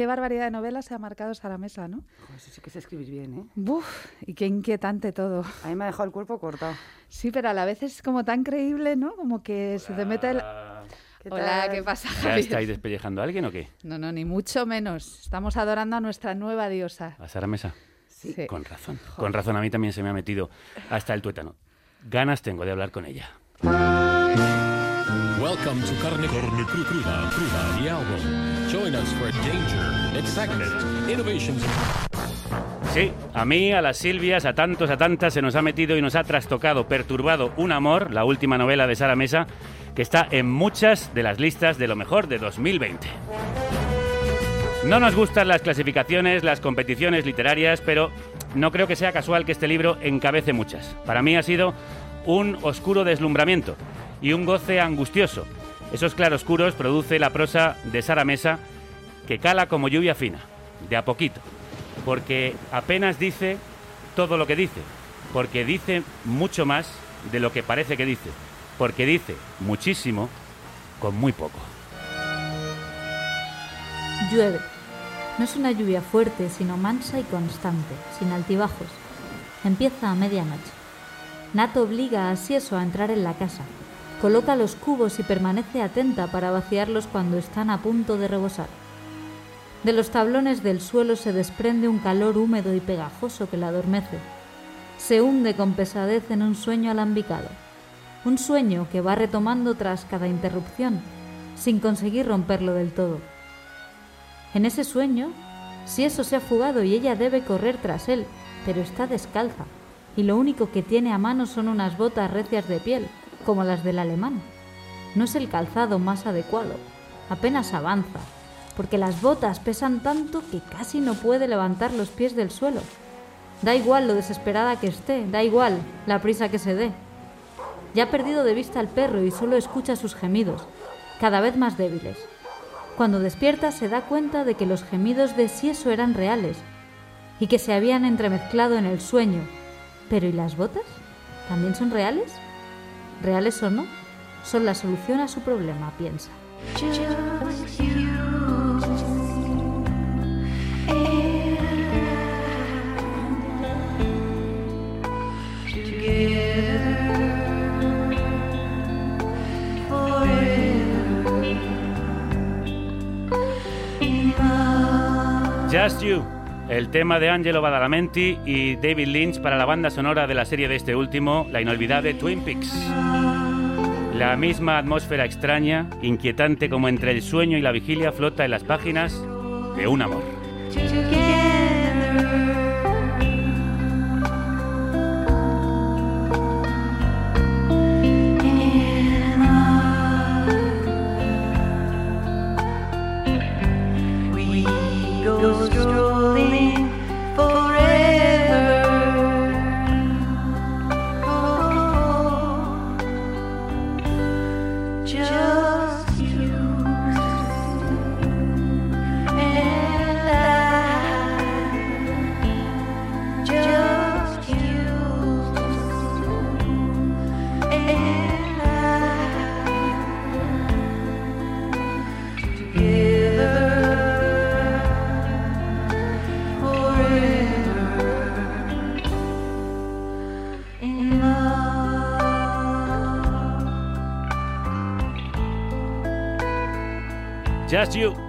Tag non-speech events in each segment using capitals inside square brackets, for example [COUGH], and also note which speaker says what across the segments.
Speaker 1: qué barbaridad de novelas se ha marcado Sara Mesa, ¿no?
Speaker 2: eso sí que es escribir bien, ¿eh?
Speaker 1: Buf, y qué inquietante todo.
Speaker 2: A mí me ha dejado el cuerpo cortado.
Speaker 1: Sí, pero a la vez es como tan creíble, ¿no? Como que se te mete el... Hola, ¿qué pasa,
Speaker 3: ¿Ya
Speaker 1: Javier?
Speaker 3: estáis despellejando a alguien o qué?
Speaker 1: No, no, ni mucho menos. Estamos adorando a nuestra nueva diosa.
Speaker 3: ¿A Sara Mesa?
Speaker 1: Sí.
Speaker 3: Con razón. Con razón, a mí también se me ha metido hasta el tuétano. Ganas tengo de hablar con ella.
Speaker 4: Welcome to Carne, Carne Cru- Cruda, Cruda, the album. Join us for danger, excitement, innovations.
Speaker 3: Sí, a mí, a las Silvias, a tantos, a tantas, se nos ha metido y nos ha trastocado, perturbado Un Amor, la última novela de Sara Mesa, que está en muchas de las listas de lo mejor de 2020. No nos gustan las clasificaciones, las competiciones literarias, pero no creo que sea casual que este libro encabece muchas. Para mí ha sido un oscuro deslumbramiento y un goce angustioso. Esos claroscuros produce la prosa de Sara Mesa, que cala como lluvia fina, de a poquito, porque apenas dice todo lo que dice, porque dice mucho más de lo que parece que dice, porque dice muchísimo con muy poco.
Speaker 5: Llueve. No es una lluvia fuerte, sino mansa y constante, sin altibajos. Empieza a medianoche. Nat obliga a Sieso a entrar en la casa. Coloca los cubos y permanece atenta para vaciarlos cuando están a punto de rebosar. De los tablones del suelo se desprende un calor húmedo y pegajoso que la adormece. Se hunde con pesadez en un sueño alambicado. Un sueño que va retomando tras cada interrupción, sin conseguir romperlo del todo. En ese sueño, si eso se ha fugado y ella debe correr tras él, pero está descalza, y lo único que tiene a mano son unas botas recias de piel, como las del alemán. No es el calzado más adecuado, apenas avanza, porque las botas pesan tanto que casi no puede levantar los pies del suelo. Da igual lo desesperada que esté, da igual la prisa que se dé. Ya ha perdido de vista al perro y solo escucha sus gemidos, cada vez más débiles. Cuando despierta se da cuenta de que los gemidos de Sieso eran reales y que se habían entremezclado en el sueño. Pero ¿y las botas? ¿También son reales? ¿Reales o no? Son la solución a su problema, piensa.
Speaker 3: Just You, el tema de Angelo Badalamenti y David Lynch para la banda sonora de la serie de este último, la inolvidable Twin Peaks. La misma atmósfera extraña, inquietante como entre el sueño y la vigilia flota en las páginas de un amor.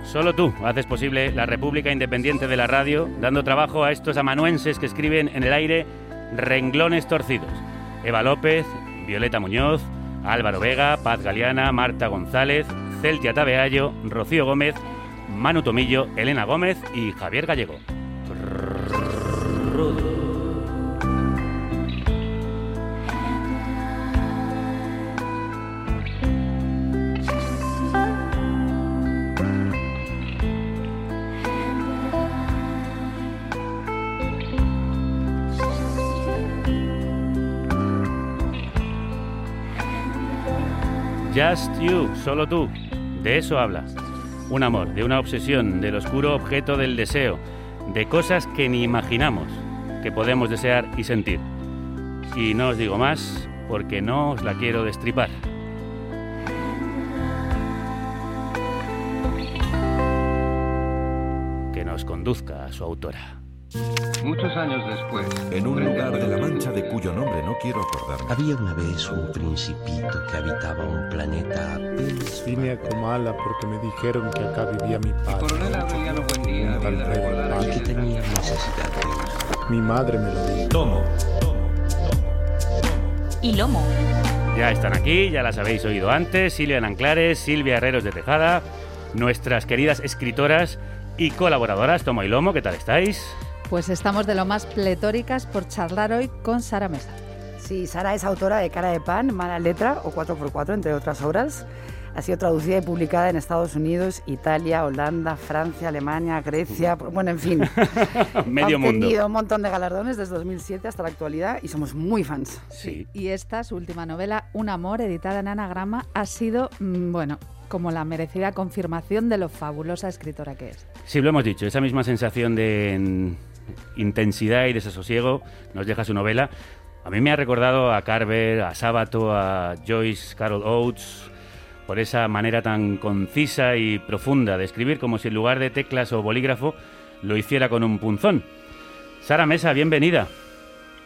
Speaker 3: Solo tú, haces posible la República Independiente de la Radio, dando trabajo a estos amanuenses que escriben en el aire renglones torcidos. Eva López, Violeta Muñoz, Álvaro Vega, Paz Galeana, Marta González, Celtia Tabeallo, Rocío Gómez, Manu Tomillo, Elena Gómez y Javier Gallego. Just You, solo tú. De eso habla. Un amor, de una obsesión, del oscuro objeto del deseo, de cosas que ni imaginamos que podemos desear y sentir. Y no os digo más porque no os la quiero destripar. que nos conduzca a su autora.
Speaker 6: Muchos años después.
Speaker 7: En un lugar
Speaker 6: a
Speaker 7: de la Mancha de cuyo nombre no quiero acordarme.
Speaker 8: Había una vez un principito que habitaba un planeta apenas
Speaker 9: Vine a Comala porque me dijeron que acá vivía mi padre.
Speaker 6: coronel Aureliano Buendía
Speaker 8: y que tenía necesidad de.
Speaker 9: Mi madre me lo dijo.
Speaker 7: Tomo.
Speaker 10: Y lomo.
Speaker 3: Ya están aquí, ya las habéis oído antes, Silvia Nanclares, Silvia Herreros de Tejada, nuestras queridas escritoras y colaboradoras, Tomo y Lomo, ¿qué tal estáis?
Speaker 1: Pues estamos de lo más pletóricas por charlar hoy con Sara Mesa.
Speaker 2: Sí, Sara es autora de Cara de Pan, Mala Letra o 4x4, entre otras obras. Ha sido traducida y publicada en Estados Unidos, Italia, Holanda, Francia, Alemania, Grecia, bueno, en fin. [LAUGHS]
Speaker 3: Medio
Speaker 2: ha
Speaker 3: mundo.
Speaker 2: tenido un montón de galardones desde 2007 hasta la actualidad y somos muy fans.
Speaker 3: Sí.
Speaker 1: Y esta, su última novela, Un amor, editada en anagrama, ha sido, mm, bueno, como la merecida confirmación de lo fabulosa escritora que es.
Speaker 3: Sí, lo hemos dicho, esa misma sensación de mm, intensidad y desasosiego nos deja su novela. A mí me ha recordado a Carver, a Sábato, a Joyce Carol Oates, por esa manera tan concisa y profunda de escribir, como si en lugar de teclas o bolígrafo lo hiciera con un punzón. Sara Mesa, bienvenida.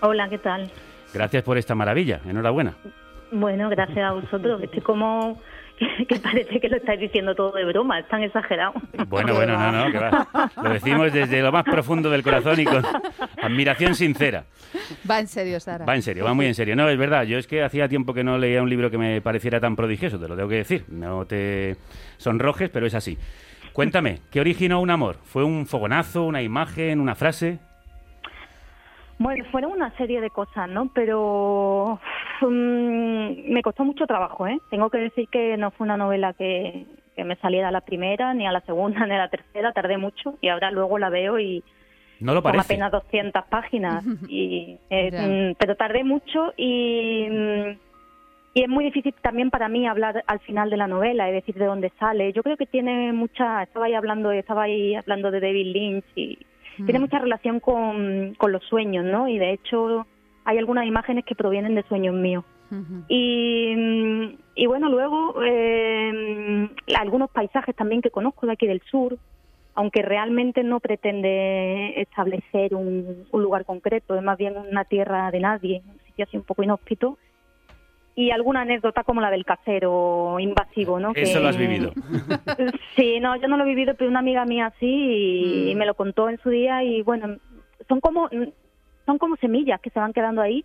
Speaker 10: Hola, ¿qué tal?
Speaker 3: Gracias por esta maravilla. Enhorabuena.
Speaker 10: Bueno, gracias a vosotros. Estoy como [LAUGHS] que parece que lo estáis diciendo todo de broma, es tan exagerado.
Speaker 3: Bueno, bueno, no, no, que va. Lo decimos desde lo más profundo del corazón y con admiración sincera.
Speaker 1: Va en serio, Sara.
Speaker 3: Va en serio, va muy en serio. No, es verdad, yo es que hacía tiempo que no leía un libro que me pareciera tan prodigioso, te lo tengo que decir. No te sonrojes, pero es así. Cuéntame, ¿qué originó un amor? ¿Fue un fogonazo, una imagen, una frase?
Speaker 10: Bueno, fueron una serie de cosas, ¿no? Pero mm, me costó mucho trabajo, ¿eh? Tengo que decir que no fue una novela que, que me saliera a la primera, ni a la segunda, [LAUGHS] ni a la tercera. Tardé mucho y ahora luego la veo y
Speaker 3: No lo
Speaker 10: con
Speaker 3: parece.
Speaker 10: apenas 200 páginas. [LAUGHS] y eh, mm, Pero tardé mucho y, mm, y es muy difícil también para mí hablar al final de la novela y decir de dónde sale. Yo creo que tiene mucha... Estaba ahí hablando, estaba ahí hablando de David Lynch y tiene mucha relación con, con los sueños, ¿no? Y de hecho hay algunas imágenes que provienen de sueños míos. Y, mm, y bueno, luego eh, algunos paisajes también que conozco de aquí del sur, aunque realmente no pretende establecer un, un lugar concreto, es más bien una tierra de nadie, un sitio así un poco inhóspito. Y alguna anécdota como la del casero invasivo, ¿no?
Speaker 3: Eso
Speaker 10: Que-
Speaker 3: lo has vivido. [LAUGHS]
Speaker 10: Sí, no, yo no lo he vivido, pero una amiga mía sí y, y me lo contó en su día y bueno, son como son como semillas que se van quedando ahí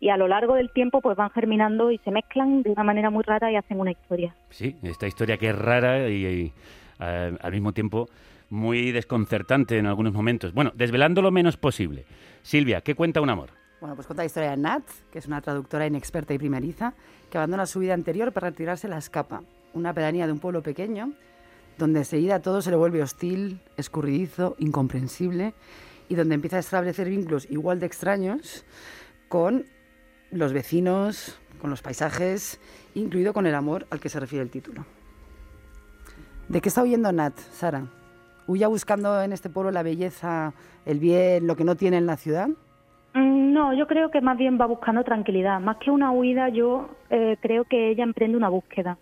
Speaker 10: y a lo largo del tiempo pues van germinando y se mezclan de una manera muy rara y hacen una historia.
Speaker 3: Sí, esta historia que es rara y, y, eh, al mismo tiempo muy desconcertante en algunos momentos. Bueno, desvelando lo menos posible. Silvia, ¿qué cuenta un amor?
Speaker 2: Bueno, pues cuenta la historia de Nat, que es una traductora inexperta y primeriza, que abandona su vida anterior para retirarse a la escapa, una pedanía de un pueblo pequeño, donde enseguida todo se le vuelve hostil, escurridizo, incomprensible, y donde empieza a establecer vínculos igual de extraños con los vecinos, con los paisajes, incluido con el amor al que se refiere el título. ¿De qué está huyendo Nat, Sara? ¿Huya buscando en este pueblo la belleza, el bien, lo que no tiene en la ciudad?
Speaker 10: Mm, No, yo creo que más bien va buscando tranquilidad. Más que una huida, yo eh, creo que ella emprende una búsqueda.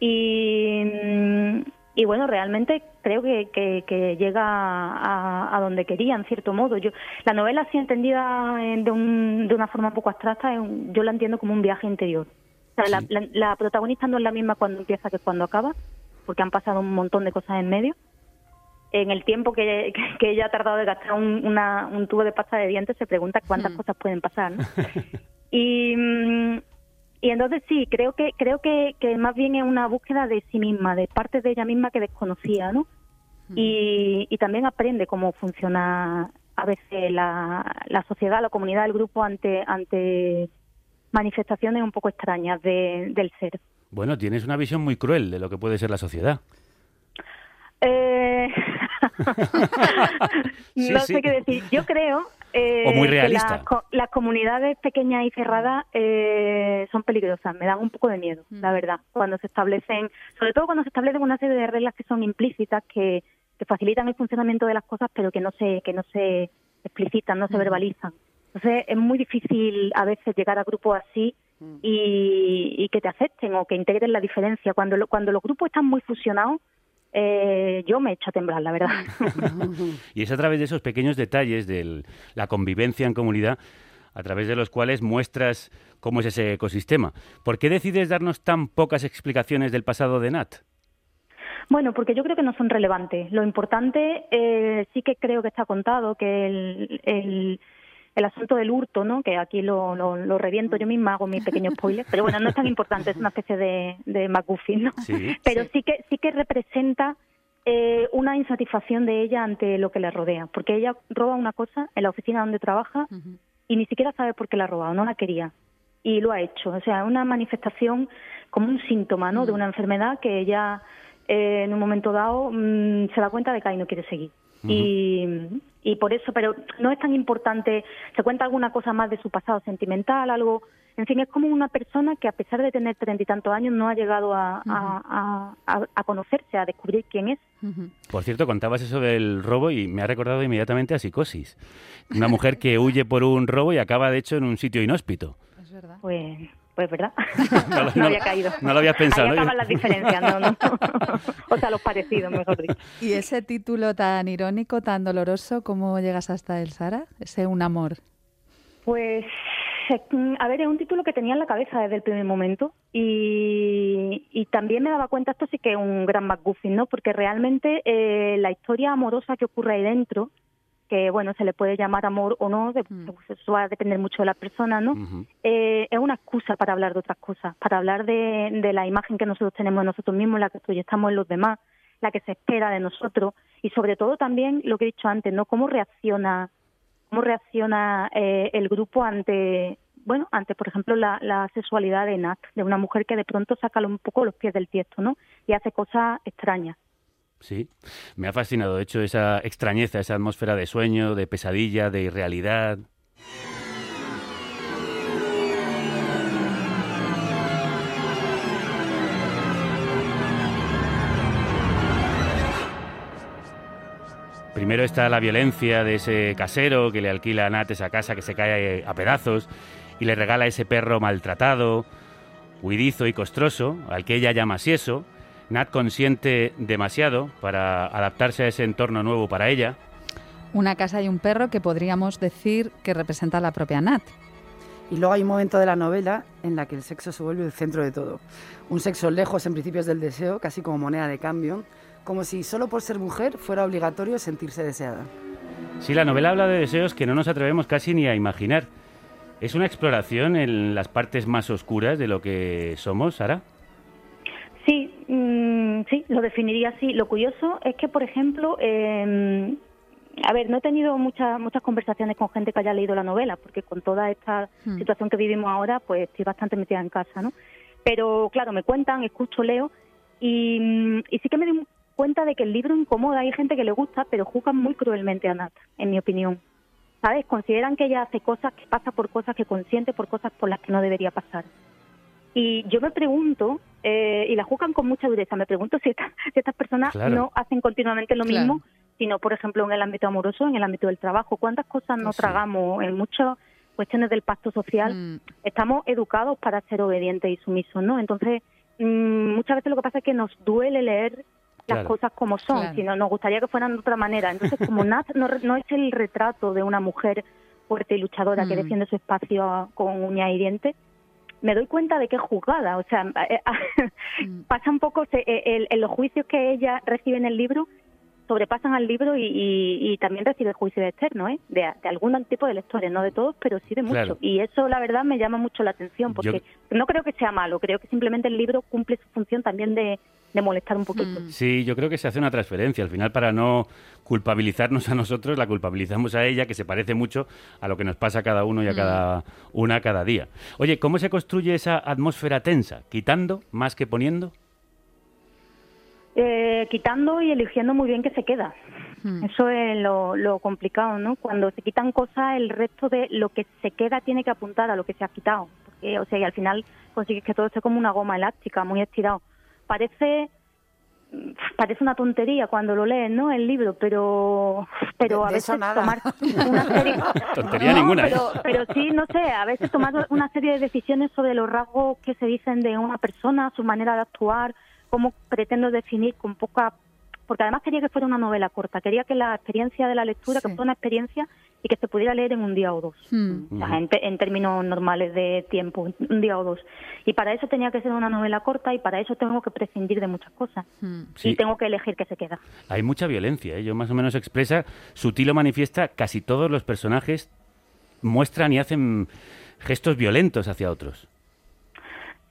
Speaker 10: Y, mm, y bueno, realmente creo que, que- que llega a, a donde quería, en cierto modo. Yo, la novela, así entendida en- de, un- de una forma un poco abstracta, yo la entiendo como un viaje interior. O sea, la, la- la protagonista no es la misma cuando empieza que cuando acaba, porque han pasado un montón de cosas en medio en el tiempo que, ella ha tardado de gastar un, una- un tubo de pasta de dientes, se pregunta cuántas cosas pueden pasar. ¿no? [LAUGHS] y, mm, y entonces sí, creo que creo que, que más bien es una búsqueda de sí misma, de partes de ella misma que desconocía, ¿no? Y, y también aprende cómo funciona a veces la, la sociedad, la comunidad, el grupo ante ante manifestaciones un poco extrañas de- del ser.
Speaker 3: Bueno, tienes una visión muy cruel de lo que puede ser la sociedad.
Speaker 10: Eh, [LAUGHS]
Speaker 3: Sí,
Speaker 10: no
Speaker 3: sí.
Speaker 10: sé qué decir. Yo creo eh,
Speaker 3: O muy
Speaker 10: que
Speaker 3: realista.
Speaker 10: las, co- las comunidades pequeñas y cerradas eh, son peligrosas. Me dan un poco de miedo,
Speaker 1: Mm.
Speaker 10: la verdad. Cuando se establecen, sobre todo cuando se establecen una serie de reglas que son implícitas, que, que facilitan el funcionamiento de las cosas, pero que no se que no se explicitan, no se
Speaker 1: Mm.
Speaker 10: verbalizan. Entonces es muy difícil a veces llegar a grupos así y, y que te acepten o que integren la diferencia. Cuando lo- cuando los grupos están muy fusionados eh, yo me echo a temblar, la verdad. [LAUGHS]
Speaker 3: Y es a través de esos pequeños detalles de la convivencia en comunidad a través de los cuales muestras cómo es ese ecosistema. ¿Por qué decides darnos tan pocas explicaciones del pasado de Nat?
Speaker 10: Bueno, porque yo creo que no son relevantes. Lo importante eh, sí que creo que está contado, que el, el, el asunto del hurto, ¿no? que aquí lo, lo, lo reviento yo misma, hago mi pequeño spoiler, pero bueno, no es tan importante, es una especie de, de MacGuffin, ¿no?
Speaker 3: Sí.
Speaker 10: Pero sí que, sí que representa eh, una insatisfacción de ella ante lo que le rodea, porque ella roba una cosa en la oficina donde trabaja y ni siquiera sabe por qué la ha robado, no la quería. Y lo ha hecho. O sea, una manifestación como un síntoma ¿no? de una enfermedad que ella eh, en un momento dado mm, se da cuenta de que ahí no quiere seguir. Y, y por eso, pero no es tan importante, se cuenta alguna cosa más de su pasado sentimental, algo, en fin, es como una persona que a pesar de tener treinta y tantos años no ha llegado a, a- a- a conocerse, a descubrir quién es.
Speaker 3: Por cierto, contabas eso del robo y me ha recordado inmediatamente a Psicosis. Una mujer que huye por un robo y acaba, de hecho, en un sitio inhóspito.
Speaker 10: Pues, pues verdad. [LAUGHS]
Speaker 3: No
Speaker 10: había caído.
Speaker 3: no lo habías pensado,
Speaker 10: Ahí
Speaker 3: ¿no?
Speaker 10: acaban las diferencias, no, no. [LAUGHS] o sea, los parecidos, mejor dicho.
Speaker 1: ¿Y ese título tan irónico, tan doloroso, cómo llegas hasta él, Sara? Ese un amor.
Speaker 10: Pues, mm, a ver, es un título que tenía en la cabeza desde el primer momento y, y también me daba cuenta, esto sí que es un gran McGuffin, ¿no? Porque realmente eh, la historia amorosa que ocurre ahí dentro, que bueno, se le puede llamar amor o no, de- pues, eso va a depender mucho de la persona, ¿no? Eh, es una excusa para hablar de otras cosas, para hablar de, de la imagen que nosotros tenemos de nosotros mismos, la que proyectamos en los demás, la que se espera de nosotros y sobre todo también lo que he dicho antes, ¿no? Cómo reacciona cómo reacciona eh, el grupo ante, bueno, ante, por ejemplo, la, la sexualidad de Nat, de una mujer que de pronto saca un poco los pies del tiesto, ¿no? Y hace cosas extrañas.
Speaker 3: Sí, me ha fascinado, de hecho, esa extrañeza, esa atmósfera de sueño, de pesadilla, de irrealidad. Primero está la violencia de ese casero que le alquila a Nat esa casa que se cae a pedazos y le regala ese perro maltratado, huidizo y costroso, al que ella llama Sieso. Nat consiente demasiado para adaptarse a ese entorno nuevo para ella.
Speaker 1: Una casa y un perro que podríamos decir que representa a la propia Nat.
Speaker 2: Y luego hay un momento de la novela en la que el sexo se vuelve el centro de todo. Un sexo lejos en principios del deseo, casi como moneda de cambio, como si solo por ser mujer fuera obligatorio sentirse deseada.
Speaker 3: Sí, la novela habla de deseos que no nos atrevemos casi ni a imaginar. ¿Es una exploración en las partes más oscuras de lo que somos, Sara?
Speaker 10: Sí, sí, lo definiría así. Lo curioso es que, por ejemplo, eh, a ver, no he tenido muchas muchas conversaciones con gente que haya leído la novela, porque con toda esta
Speaker 11: Hmm.
Speaker 10: situación que vivimos ahora, pues estoy bastante metida en casa, ¿no? Pero claro, me cuentan, escucho, leo, y, y sí que me doy cuenta de que el libro incomoda. Hay gente que le gusta, pero juzgan muy cruelmente a Nat, en mi opinión. ¿Sabes? Consideran que ella hace cosas, que pasa por cosas que consiente, por cosas por las que no debería pasar. Y yo me pregunto, eh, y la juzgan con mucha dureza, me pregunto si, esta- [LAUGHS] si estas personas
Speaker 11: Claro.
Speaker 10: no hacen continuamente lo
Speaker 11: Claro.
Speaker 10: mismo, sino, por ejemplo, en el ámbito amoroso, en el ámbito del trabajo. ¿Cuántas cosas no tragamos en muchas cuestiones del pacto social?
Speaker 1: Mm.
Speaker 10: Estamos educados para ser obedientes y sumisos, ¿no? Entonces, mm, muchas veces lo que pasa es que nos duele leer las
Speaker 11: Claro.
Speaker 10: cosas como son,
Speaker 11: Claro.
Speaker 10: sino nos gustaría que fueran de otra manera. Entonces, como [LAUGHS] Nat no, re- no es el retrato de una mujer fuerte y luchadora que
Speaker 11: Mm.
Speaker 10: defiende su espacio con uñas y dientes, me doy cuenta de que es juzgada. O sea, eh, [LAUGHS] pasa un poco se- eh, el- en los juicios que ella recibe en el libro sobrepasan al libro y, y- y también recibe juicios externos, ¿eh? de, de algún tipo de lectores, no de todos, pero sí de muchos.
Speaker 3: Claro.
Speaker 10: Y eso, la verdad, me llama mucho la atención, porque no creo que sea malo, creo que simplemente el libro cumple su función también de, de molestar un poquito.
Speaker 3: Sí, yo creo que se hace una transferencia. Al final, para no culpabilizarnos a nosotros, la culpabilizamos a ella, que se parece mucho a lo que nos pasa a cada uno y a
Speaker 11: Mm.
Speaker 3: cada una cada día. Oye, ¿cómo se construye esa atmósfera tensa? ¿Quitando más que poniendo?
Speaker 10: Eh, quitando y eligiendo muy bien qué se queda. Eso es lo, lo complicado, ¿no? Cuando se quitan cosas, el resto de lo que se queda tiene que apuntar a lo que se ha quitado. Porque, o sea, y al final consigues que todo esté como una goma elástica, muy estirado. Parece parece una tontería cuando lo lees, ¿no? El libro, pero pero
Speaker 2: De-
Speaker 10: a veces tomar una serie [LAUGHS] [LAUGHS]
Speaker 3: Tontería
Speaker 10: No,
Speaker 3: ninguna, ¿eh?
Speaker 10: pero, pero sí, no sé, a veces tomar una serie de decisiones sobre los rasgos que se dicen de una persona, su manera de actuar, cómo pretendo definir con poca porque además quería que fuera una novela corta, quería que la experiencia de la lectura, que fuera una experiencia y que se pudiera leer en un día o dos.
Speaker 1: Mm.
Speaker 10: O sea, en, términos normales de tiempo, un día o dos. Y para eso tenía que ser una novela corta y para eso tengo que prescindir de muchas cosas.
Speaker 3: Sí.
Speaker 10: Y tengo que elegir qué se queda.
Speaker 3: Hay mucha violencia, ¿eh? yo más o menos expresa, sutil o manifiesta, casi todos los personajes muestran y hacen gestos violentos hacia otros.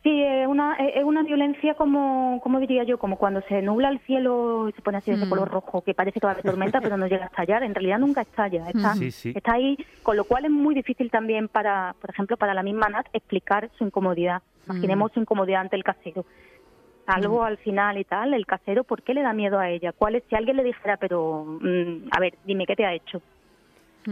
Speaker 10: Sí, es una, es una violencia como, como diría yo, como cuando se nubla el cielo y se pone así de
Speaker 1: Mm.
Speaker 10: color rojo, que parece que va a haber tormenta, pero no llega a estallar. En realidad nunca estalla. Está,
Speaker 3: Sí, sí.
Speaker 10: está ahí, con lo cual es muy difícil también para, por ejemplo, para la misma Nat explicar su incomodidad. Imaginemos su incomodidad ante el casero. Algo al final y tal, el casero, ¿por qué le da miedo a ella? ¿Cuál es, si alguien le dijera, pero, mm, a ver, dime, ¿qué te ha hecho?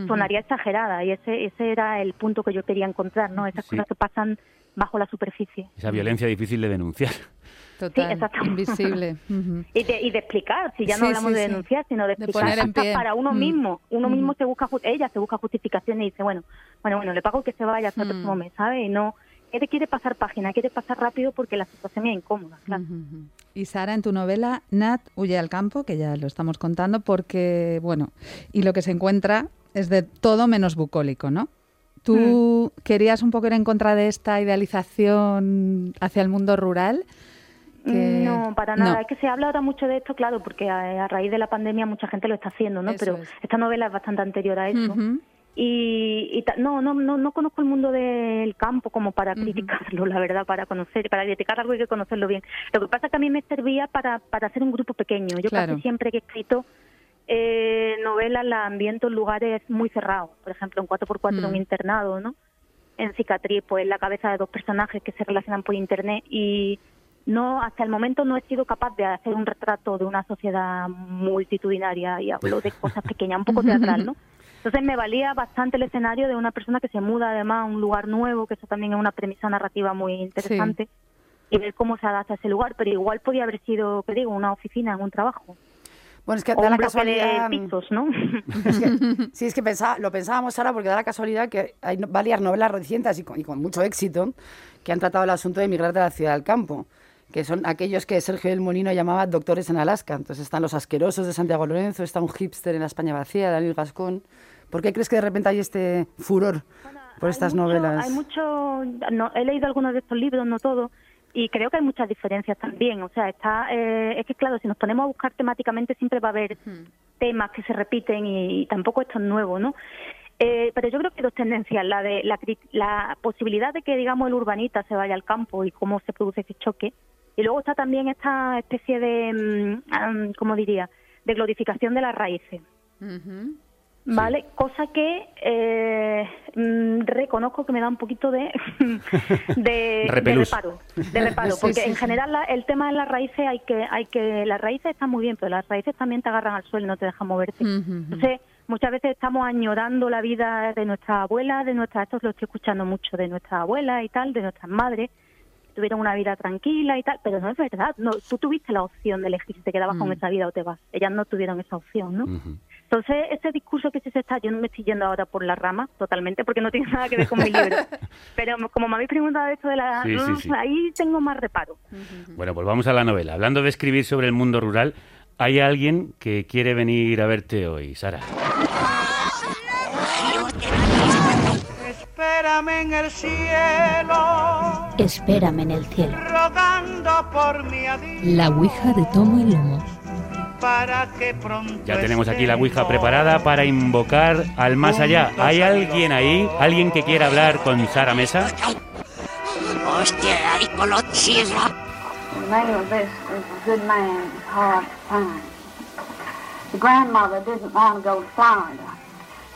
Speaker 10: sonaría exagerada y ese ese era el punto que yo quería encontrar, ¿no? Esas
Speaker 3: Sí.
Speaker 10: cosas que pasan bajo la superficie.
Speaker 3: Esa violencia difícil de denunciar. [LAUGHS]
Speaker 1: Total,
Speaker 10: exactamente.
Speaker 1: invisible. [LAUGHS]
Speaker 10: Y de, y de explicar, si ya
Speaker 1: Sí,
Speaker 10: no hablamos
Speaker 1: sí,
Speaker 10: de
Speaker 1: sí.
Speaker 10: denunciar, sino de
Speaker 1: De
Speaker 10: explicar
Speaker 1: poner en
Speaker 10: hasta
Speaker 1: pie.
Speaker 10: para uno
Speaker 1: Mm.
Speaker 10: mismo. Uno
Speaker 1: Mm.
Speaker 10: mismo se busca, ju- ella se busca justificación y dice, bueno, bueno, bueno, le pago que se vaya hasta el
Speaker 1: Mm.
Speaker 10: próximo mes, ¿sabe? Y no, quiere, quiere pasar página, quiere pasar rápido porque la situación es incómoda, claro.
Speaker 1: Y Sara, en tu novela, Nat huye al campo, que ya lo estamos contando, porque, bueno, y lo que se encuentra es de todo menos bucólico, ¿no? ¿Tú querías un poco ir en contra de esta idealización hacia el mundo rural? Que-
Speaker 10: No, para nada.
Speaker 1: No.
Speaker 10: Es que se habla ahora mucho de esto, claro, porque a, a raíz de la pandemia mucha gente lo está haciendo, ¿no?
Speaker 1: Eso
Speaker 10: Pero
Speaker 1: es.
Speaker 10: esta novela es bastante anterior a eso. Y, y ta- no, no, no, no conozco el mundo del campo como para criticarlo, la verdad, para conocer, para criticar algo hay que conocerlo bien. Lo que pasa es que a mí me servía para, para hacer un grupo pequeño. Yo
Speaker 1: Claro.
Speaker 10: casi siempre que he escrito eh, novelas la ambiento en lugares muy cerrados, por ejemplo, en 4x4
Speaker 1: Mm.
Speaker 10: un internado, ¿no? En Cicatriz, pues la cabeza de dos personajes que se relacionan por internet y no hasta el momento no he sido capaz de hacer un retrato de una sociedad multitudinaria y hablo de cosas [LAUGHS] pequeñas, un poco teatral, ¿no? [LAUGHS] Entonces me valía bastante el escenario de una persona que se muda además a un lugar nuevo, que eso también es una premisa narrativa muy interesante, y ver cómo se adapta a ese lugar, pero igual podía haber sido, ¿qué digo?, una oficina un trabajo.
Speaker 2: Bueno, es que da la casualidad.
Speaker 10: de pisos, ¿no? [LAUGHS]
Speaker 2: Es que- sí, es que pensaba- lo pensábamos ahora porque da la casualidad que hay varias novelas recientes y con, y con mucho éxito que han tratado el asunto de emigrar de la ciudad al campo, que son aquellos que Sergio del Molino llamaba doctores en Alaska. Entonces están los asquerosos de Santiago Lorenzo, está un hipster en la España vacía, Daniel Gascón. ¿Por qué crees que de repente hay este furor por estas
Speaker 10: Hay mucho-
Speaker 2: novelas?
Speaker 10: Hay mucho, no, he leído algunos de estos libros, no todos, y creo que hay muchas diferencias también. O sea, está, eh, es que claro, si nos ponemos a buscar temáticamente siempre va a haber temas que se repiten y, y tampoco esto es nuevo, ¿no? Eh, pero yo creo que hay dos tendencias, la de la, la posibilidad de que, digamos, el urbanita se vaya al campo y cómo se produce ese choque, y luego está también esta especie de, am, ¿cómo diría?, de glorificación de las raíces.
Speaker 1: Ujú.
Speaker 10: ¿Vale? Cosa que eh, mm, reconozco que me da un poquito de, [LAUGHS] de, de reparo. De reparo,
Speaker 1: Sí,
Speaker 10: porque
Speaker 1: sí,
Speaker 10: en general la- el tema de las raíces hay que, hay que, las raíces están muy bien, pero las raíces también te agarran al suelo y no te dejan moverte. Entonces, muchas veces estamos añorando la vida de nuestras abuelas, de nuestras, esto lo estoy escuchando mucho, de nuestras abuelas y tal, de nuestras madres, tuvieron una vida tranquila y tal, pero no es verdad, no, tú tuviste la opción de elegir si te quedabas con
Speaker 1: Mm.
Speaker 10: esa vida o te vas, ellas no tuvieron esa opción, ¿no? Entonces, ese discurso que se está, yo no me estoy yendo ahora por la rama totalmente, porque no tiene nada que ver con mi libro. [LAUGHS] Pero como me habéis preguntado esto de la...
Speaker 3: Sí, sí, sí.
Speaker 10: Ahí tengo más reparo.
Speaker 3: Bueno, pues vamos a la novela. Hablando de escribir sobre el mundo rural, hay alguien que quiere venir a verte hoy, Sara.
Speaker 12: Espérame en el cielo,
Speaker 5: Espérame en el cielo.
Speaker 12: rogando por mi adiós,
Speaker 5: La Ouija de Tomo y Lomo.
Speaker 12: Para que pronto
Speaker 3: Ya tenemos aquí la Ouija preparada para invocar al más allá. ¿Hay alguien ahí? ¿Alguien que quiera hablar con Sara Mesa?
Speaker 11: The name of this is A Good Man is Hard to Find. The grandmother didn't want to go to Florida.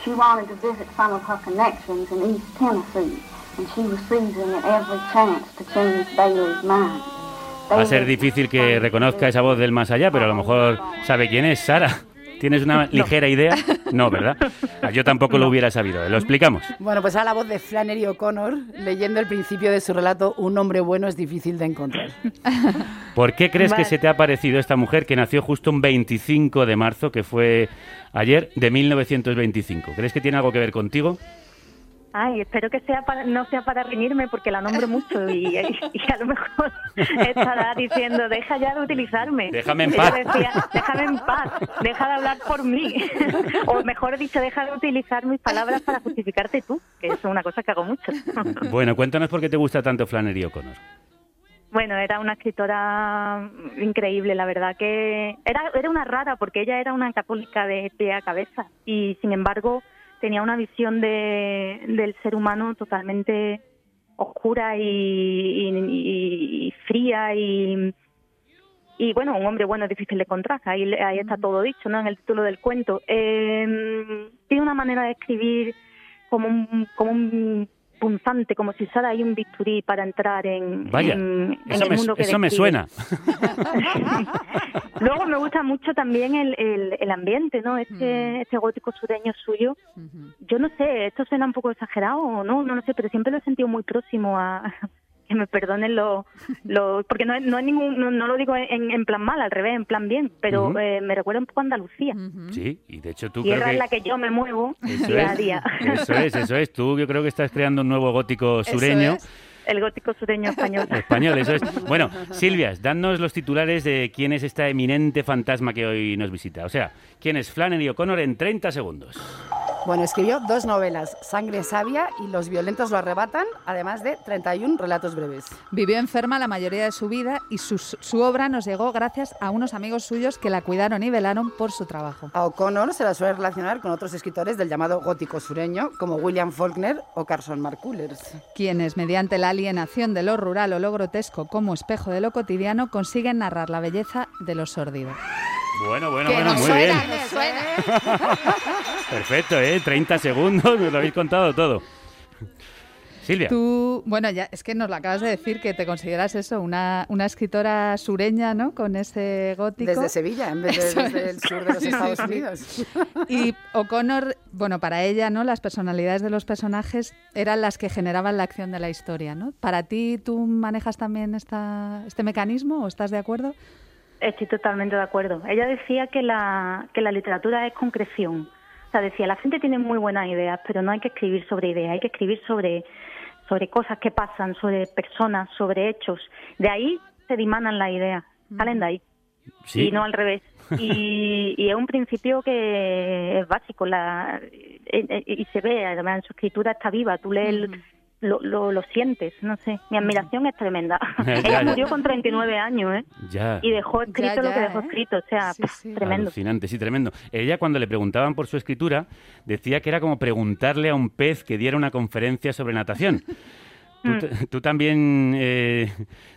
Speaker 11: She wanted to visit some of her connections in East Tennessee, and she was seizing at every chance to change Bailey's mind.
Speaker 3: Va a ser difícil que reconozca esa voz del más allá, pero a lo mejor sabe quién es Sara. ¿Tienes una [LAUGHS] ligera idea? No, ¿verdad? Ah, Yo tampoco lo hubiera sabido. Lo explicamos.
Speaker 2: Bueno, pues era la voz de Flannery O'Connor leyendo el principio de su relato Un hombre bueno es difícil de encontrar. [LAUGHS]
Speaker 3: ¿Por qué crees que se te ha parecido esta mujer que nació justo un 25 de marzo, que fue ayer de 1925? ¿Crees que tiene algo que ver contigo?
Speaker 10: Ay, espero que sea para, no sea para reñirme porque la nombro mucho y, y- a lo mejor estará diciendo, deja ya de utilizarme.
Speaker 3: Déjame en paz.
Speaker 10: decía, déjame en paz, deja de hablar por mí. [LAUGHS] o mejor dicho, deja de utilizar mis palabras para justificarte tú, que eso es una cosa que hago mucho. [LAUGHS]
Speaker 3: Bueno, cuéntanos por qué te gusta tanto Flannery O'Connor.
Speaker 10: Bueno, era una escritora increíble, la verdad que era, era una rara porque ella era una católica de pie a cabeza y sin embargo tenía una visión de, del ser humano totalmente oscura y, y- y fría y, y bueno, un hombre bueno es difícil de encontrar, ahí, ahí está todo dicho ¿no? en el título del cuento. Eh, tiene una manera de escribir como un, como un punzante, como si usara ahí un bisturí para entrar en,
Speaker 3: Vaya,
Speaker 10: en, en
Speaker 3: eso,
Speaker 10: el
Speaker 3: me,
Speaker 10: mundo que
Speaker 3: eso me
Speaker 10: describe.
Speaker 3: suena. [LAUGHS]
Speaker 10: Luego me gusta mucho también el, el, el ambiente, ¿no? Este, este gótico sureño suyo. Yo no sé, esto suena un poco exagerado o no, no lo sé, pero siempre lo he sentido muy próximo a... Que me perdonen lo, lo porque no es, no es ningún, no, no lo digo en, en plan mal, al revés, en plan bien, pero eh, me recuerda un poco a Andalucía.
Speaker 3: Sí, y de hecho tú creo
Speaker 10: Tierra
Speaker 3: que...
Speaker 10: en la que yo me muevo
Speaker 3: Eso
Speaker 10: día a
Speaker 3: es,
Speaker 10: día.
Speaker 3: eso es, eso es. Tú yo creo que estás creando un nuevo gótico sureño.
Speaker 10: El gótico sureño español. [LAUGHS]
Speaker 3: Español, eso es. [LAUGHS] Bueno, Silvia, danos los titulares de quién es esta eminente fantasma que hoy nos visita. O sea, quién es Flannery O'Connor en 30 segundos.
Speaker 2: Bueno, escribió dos novelas, Sangre Sabia y Los violentos lo arrebatan, además de 31 relatos breves.
Speaker 1: Vivió enferma la mayoría de su vida y su, su obra nos llegó gracias a unos amigos suyos que la cuidaron y velaron por su trabajo.
Speaker 2: A O'Connor se la suele relacionar con otros escritores del llamado gótico sureño, como William Faulkner o Carson McCullers.
Speaker 1: Quienes, mediante la alienación de lo rural o lo grotesco como espejo de lo cotidiano, consiguen narrar la belleza de lo sórdido.
Speaker 3: Bueno, bueno,
Speaker 1: Que
Speaker 3: bueno,
Speaker 1: nos
Speaker 3: muy
Speaker 1: suena,
Speaker 3: bien.
Speaker 1: nos suena. [LAUGHS]
Speaker 3: Perfecto, ¿eh? 30 segundos, nos lo habéis contado todo. Silvia.
Speaker 1: Tú, bueno, ya es que nos lo acabas de decir que te consideras eso, una, una escritora sureña, ¿no? Con ese gótico.
Speaker 2: Desde Sevilla, en vez de
Speaker 1: Eso
Speaker 2: desde
Speaker 1: es.
Speaker 2: el sur de los Estados. Unidos.
Speaker 1: Y O'Connor, bueno, para ella, ¿no? Las personalidades de los personajes eran las que generaban la acción de la historia, ¿no? Para ti, ¿tú manejas también esta, este mecanismo o estás de acuerdo?
Speaker 10: Estoy totalmente de acuerdo. Ella decía que la, que la literatura es concreción. O sea, decía, la gente tiene muy buenas ideas, pero no hay que escribir sobre ideas, hay que escribir sobre, sobre cosas que pasan, sobre personas, sobre hechos. De ahí se dimanan las ideas, salen de ahí.
Speaker 3: Sí.
Speaker 10: Y no al revés. [LAUGHS] Y, y es un principio que es básico la, eh, eh, y se ve, además en su escritura está viva, tú lees, el- lo, lo, lo sientes, no sé. Mi admiración es tremenda. [LAUGHS]
Speaker 3: Ya,
Speaker 10: Ella
Speaker 3: ya.
Speaker 10: murió con 39 años, ¿eh?
Speaker 3: Ya.
Speaker 10: Y dejó escrito
Speaker 1: Ya,
Speaker 10: lo que
Speaker 1: ya,
Speaker 10: dejó
Speaker 1: ¿eh?
Speaker 10: escrito, o sea, tremendo.
Speaker 3: Alucinante, sí, tremendo. Ella cuando le preguntaban por su escritura decía que era como preguntarle a un pez que diera una conferencia sobre natación. ¿Tú,
Speaker 10: Mm. [LAUGHS]
Speaker 3: tú también eh,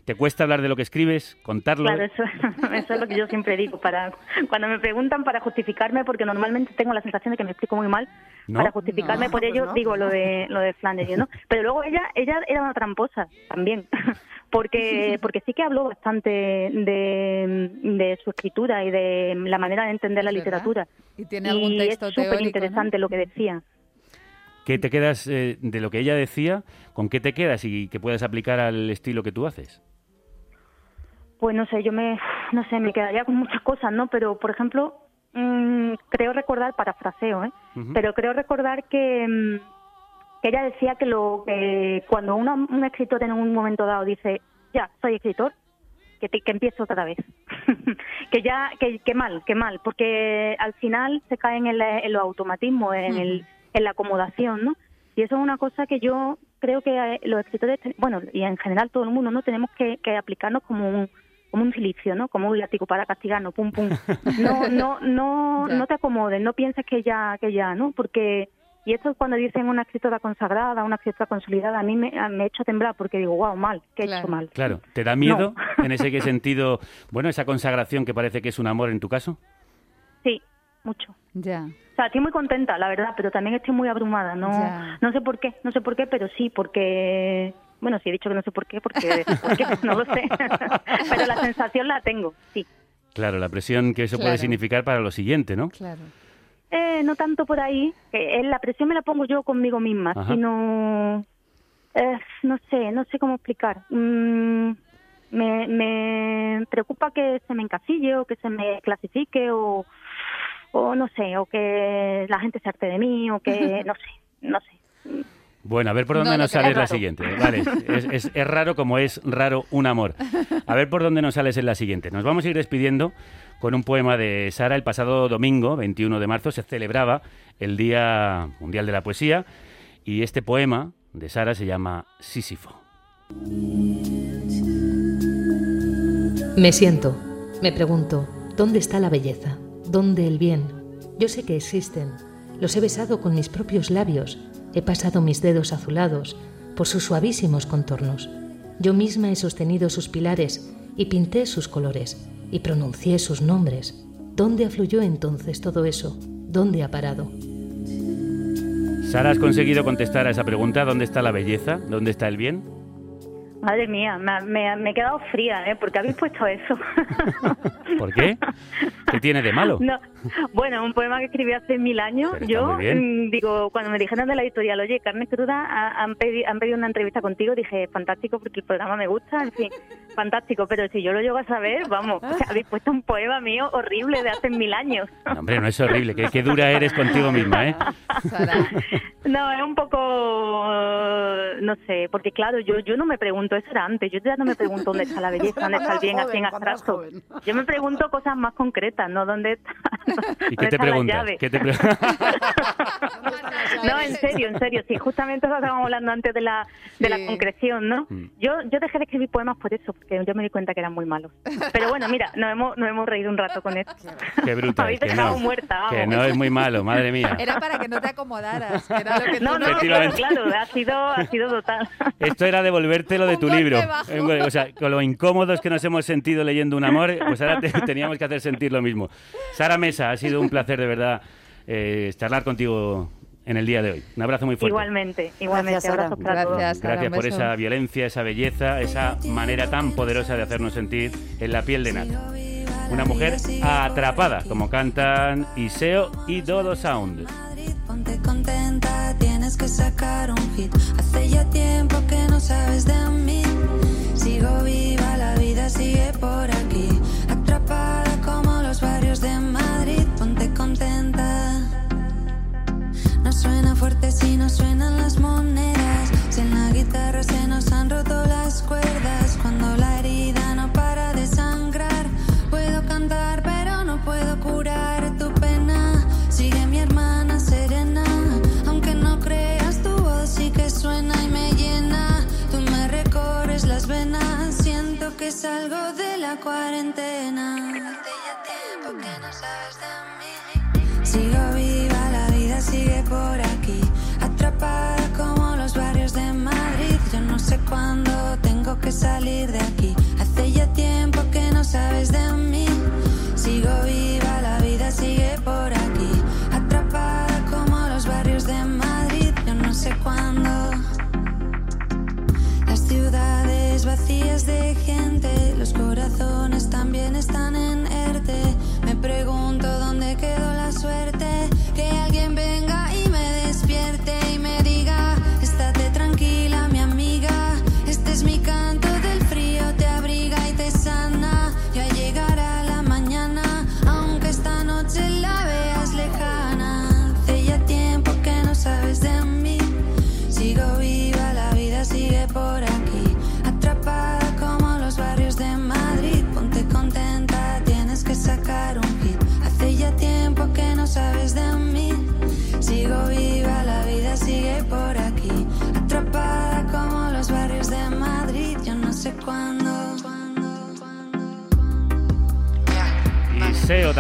Speaker 3: te cuesta hablar de lo que escribes, contarlo?
Speaker 10: Claro, eso, [LAUGHS] eso es lo que yo siempre digo. para Cuando me preguntan para justificarme, porque normalmente tengo la sensación de que me explico muy mal,
Speaker 3: ¿No?
Speaker 10: para justificarme
Speaker 2: No,
Speaker 10: por
Speaker 2: pues
Speaker 10: ello
Speaker 2: no.
Speaker 10: digo lo de lo de Flannery, ¿no? Pero luego ella ella era una tramposa también, [LAUGHS] porque porque sí que habló bastante de, de su escritura y de la manera de entender la literatura.
Speaker 1: ¿Y tiene algún
Speaker 10: Y
Speaker 1: texto
Speaker 10: es súper interesante lo que decía.
Speaker 3: ¿Qué te quedas eh, de lo que ella decía? ¿Con qué te quedas y que puedas aplicar al estilo que tú haces?
Speaker 10: Pues no sé, yo me, no sé, me quedaría con muchas cosas, ¿no? Pero, por ejemplo, mm, creo recordar, parafraseo, ¿eh? Pero creo recordar que, mm, que ella decía que lo que cuando una- un escritor en un momento dado dice, ya, soy escritor, que, te- que empiece otra vez. [LAUGHS] que ya, que, que mal, que mal, porque al final se caen en, la- en los automatismos, en, el, en la acomodación, ¿no? Y eso es una cosa que yo creo que eh, los escritores, ten- bueno, y en general todo el mundo, ¿no? Tenemos que, que aplicarnos como un, como un silicio, ¿no? Como un látigo para castigarnos, pum, pum. No, no, no, [LAUGHS] no te acomodes, no pienses que ya, que ya, ¿no? Porque, y eso cuando dicen una escritora consagrada, una escritora consolidada, a mí me, me echa a temblar porque digo, wow, mal, que he hecho mal.
Speaker 3: Claro, ¿te da miedo en ese que sentido, bueno, esa consagración que parece que es un amor en tu caso?
Speaker 10: Sí, mucho.
Speaker 1: Ya.
Speaker 10: O sea, estoy muy contenta, la verdad, pero también estoy muy abrumada. No,
Speaker 1: Ya.
Speaker 10: no sé por qué, no sé por qué, pero sí, porque... Bueno, sí he dicho que no sé por qué, porque [LAUGHS] no lo sé. [LAUGHS] pero la sensación la tengo, sí.
Speaker 3: Claro, la presión que eso puede significar para lo siguiente, ¿no?
Speaker 1: Claro.
Speaker 10: Eh, no tanto por ahí, que eh, la presión me la pongo yo conmigo misma,
Speaker 3: Ajá.
Speaker 10: sino... eh, no sé, no sé cómo explicar. Mm, me, me preocupa que se me encasille o que se me clasifique o, o no sé, o que la gente se arte de mí o que, [LAUGHS] no sé, no sé.
Speaker 3: Bueno, a ver por
Speaker 1: No,
Speaker 3: dónde
Speaker 1: lo
Speaker 3: nos sale la siguiente. Vale, es, es- es raro como es raro un amor. A ver por dónde nos sales en la siguiente. Nos vamos a ir despidiendo con un poema de Sara. El pasado domingo, 21 de marzo, se celebraba el Día Mundial de la Poesía y este poema de Sara se llama Sísifo.
Speaker 13: Me siento, me pregunto, ¿dónde está la belleza? ¿Dónde el bien? Yo sé que existen, los he besado con mis propios labios, he pasado mis dedos azulados por sus suavísimos contornos. Yo misma he sostenido sus pilares y pinté sus colores y pronuncié sus nombres. ¿Dónde afluyó entonces todo eso? ¿Dónde ha parado?
Speaker 3: Sara, ¿has conseguido contestar a esa pregunta? ¿Dónde está la belleza? ¿Dónde está el bien?
Speaker 10: Madre mía, me, me- me he quedado fría, ¿eh? Porque habéis puesto eso.
Speaker 3: ¿Por qué? ¿Qué tiene de malo?
Speaker 10: No, [LAUGHS] bueno, un poema que escribí hace mil años.
Speaker 3: Pero
Speaker 10: Yo mm, digo, cuando me dijeron de la editorial, oye, Carne Cruda, ha- han, pedi- han pedido una entrevista contigo, dije, fantástico, porque el programa me gusta, en fin, fantástico. Pero si yo lo llego a saber, vamos, o sea, habéis puesto un poema mío horrible de hace mil años.
Speaker 3: No, hombre, no es horrible. Qué, qué dura eres contigo misma, ¿eh?
Speaker 10: No, es un poco, no sé, porque claro, yo yo no me pregunto, eso era antes, yo ya no me pregunto dónde está la belleza, dónde está el bien, así en abstracto. Yo me pregunto cosas más concretas, no dónde está, [LAUGHS]
Speaker 3: ¿Y qué te
Speaker 10: la
Speaker 3: preguntas? ¿Qué te pre- [LAUGHS]
Speaker 10: No, en serio, en serio, sí, justamente eso estábamos hablando antes de la, de la
Speaker 1: Sí.
Speaker 10: concreción, ¿no?
Speaker 3: Mm.
Speaker 10: Yo, yo dejé de escribir poemas por eso, porque yo me di cuenta que eran muy malos. Pero bueno, mira, nos hemos, nos hemos reído un rato con esto.
Speaker 3: Qué bruta.
Speaker 10: Habéis [LAUGHS]
Speaker 3: que
Speaker 10: dejado
Speaker 3: no.
Speaker 10: muerta, vamos.
Speaker 3: Que no es muy malo, madre mía.
Speaker 1: Era para que no te acomodaras. que era lo que tú
Speaker 10: No, no, claro,
Speaker 3: Efectivamente.
Speaker 10: claro, ha sido, ha sido total.
Speaker 3: Esto era devolverte lo de tu libro.
Speaker 1: bajo.
Speaker 3: O sea, con lo incómodos que nos hemos sentido leyendo un amor, pues ahora te- teníamos que hacer sentir lo mismo. Sara Mesa, ha sido un placer de verdad eh, charlar contigo en el día de hoy. Un abrazo muy fuerte.
Speaker 10: Igualmente, igualmente.
Speaker 2: Gracias, Sara.
Speaker 10: Abrazos para todos.
Speaker 1: Gracias, Sara,
Speaker 3: Gracias
Speaker 1: un
Speaker 3: por
Speaker 1: beso.
Speaker 3: esa violencia, esa belleza, esa manera tan poderosa de hacernos sentir en la piel de Nat. Una mujer atrapada, como cantan Iseo y Dodo Sound.
Speaker 14: Ponte contenta, tienes que sacar un hit. Hace ya tiempo que no sabes de mí. Sigo viva, la vida sigue por aquí. Atrapada suena fuerte si no suenan las monedas. Si en la guitarra se nos han roto las cuerdas. Cuando la herida no para de sangrar. Puedo cantar, pero no puedo curar tu pena. Sigue mi hermana serena. Aunque no creas, tu voz sí que suena y me llena. Tú me recorres las venas. Siento que salgo de la cuarentena. Hace que salir de aquí. Hace ya tiempo que no sabes de mí. Sigo viva,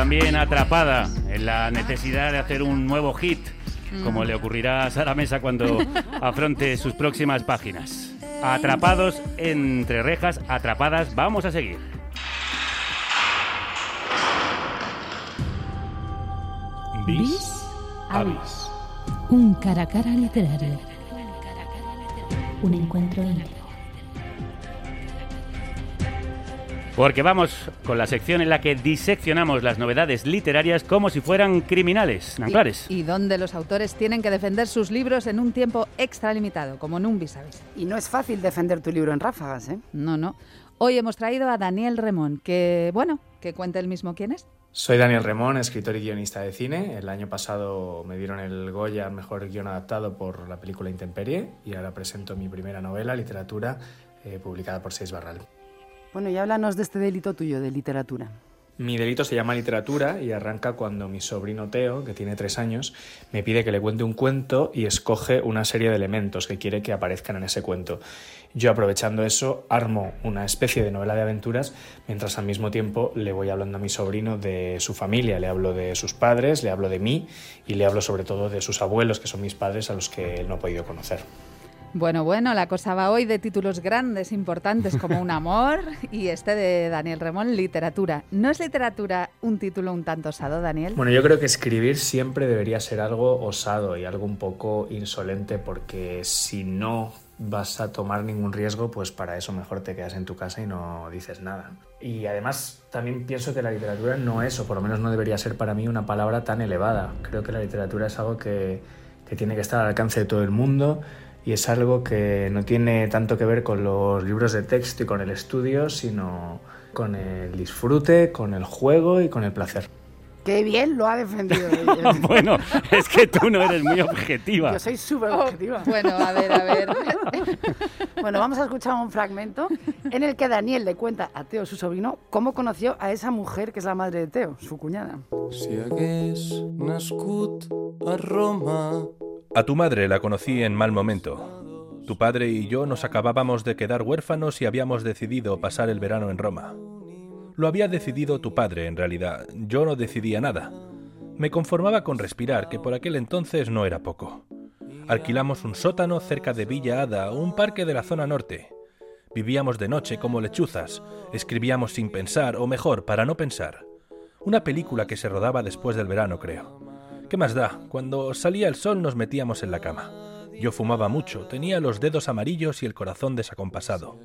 Speaker 14: también atrapada
Speaker 3: en la necesidad de hacer un nuevo hit, como le ocurrirá a Sara Mesa cuando [LAUGHS] afronte sus próximas páginas. Atrapados entre rejas, atrapadas, vamos a seguir.
Speaker 15: Bis Avis. Un cara a cara literario.
Speaker 5: Un encuentro íntimo.
Speaker 3: Porque vamos con la sección en la que diseccionamos las novedades literarias como si fueran criminales. Nanclares.
Speaker 1: Y donde los autores tienen que defender sus libros en un tiempo extralimitado, como en un vis a vis.
Speaker 2: Y no es fácil defender tu libro en ráfagas, ¿eh?
Speaker 1: No, no. Hoy hemos traído a Daniel Remón, que, bueno, que cuente él mismo quién es.
Speaker 16: Soy Daniel Remón, escritor y guionista de cine. El año pasado me dieron el Goya al mejor guion adaptado por la película Intemperie y ahora presento mi primera novela, literatura, eh, publicada por Seis Barral.
Speaker 2: Bueno, y háblanos de este delito tuyo de literatura.
Speaker 16: Mi delito se llama literatura y arranca cuando mi sobrino Teo, que tiene tres años, me pide que le cuente un cuento y escoge una serie de elementos que quiere que aparezcan en ese cuento. Yo aprovechando eso armo una especie de novela de aventuras mientras al mismo tiempo le voy hablando a mi sobrino de su familia, le hablo de sus padres, le hablo de mí y le hablo sobre todo de sus abuelos, que son mis padres a los que él no ha podido conocer.
Speaker 1: Bueno, bueno, la cosa va hoy de títulos grandes, importantes como Un [LAUGHS] amor y este de Daniel Remón, literatura. ¿No es literatura un título un tanto osado, Daniel?
Speaker 16: Bueno, yo creo que escribir siempre debería ser algo osado y algo un poco insolente porque si no vas a tomar ningún riesgo, pues para eso mejor te quedas en tu casa y no dices nada. Y además también pienso que la literatura no es, o por lo menos no debería ser para mí, una palabra tan elevada. Creo que la literatura es algo que, que tiene que estar al alcance de todo el mundo y es algo que no tiene tanto que ver con los libros de texto y con el estudio, sino con el disfrute, con el juego y con el placer.
Speaker 2: Qué bien lo ha defendido. [LAUGHS]
Speaker 3: bueno, es que tú no eres muy objetiva.
Speaker 2: Yo soy súper objetiva.
Speaker 1: Oh, bueno, a ver, a ver. [LAUGHS]
Speaker 2: bueno, vamos a escuchar un fragmento en el que Daniel le cuenta a Teo, su sobrino, cómo conoció a esa mujer que es la madre de Teo, su cuñada.
Speaker 17: Si hagués nascut a Roma
Speaker 18: a tu madre la conocí en mal momento. Tu padre y yo nos acabábamos de quedar huérfanos y habíamos decidido pasar el verano en Roma. Lo había decidido tu padre, en realidad. Yo no decidía nada. Me conformaba con respirar, que por aquel entonces no era poco. Alquilamos un sótano cerca de Villa Ada, un parque de la zona norte. Vivíamos de noche como lechuzas, escribíamos sin pensar, o mejor, para no pensar. Una película que se rodaba después del verano, creo. ¿Qué más da? Cuando salía el sol nos metíamos en la cama. Yo fumaba mucho, tenía los dedos amarillos y el corazón desacompasado.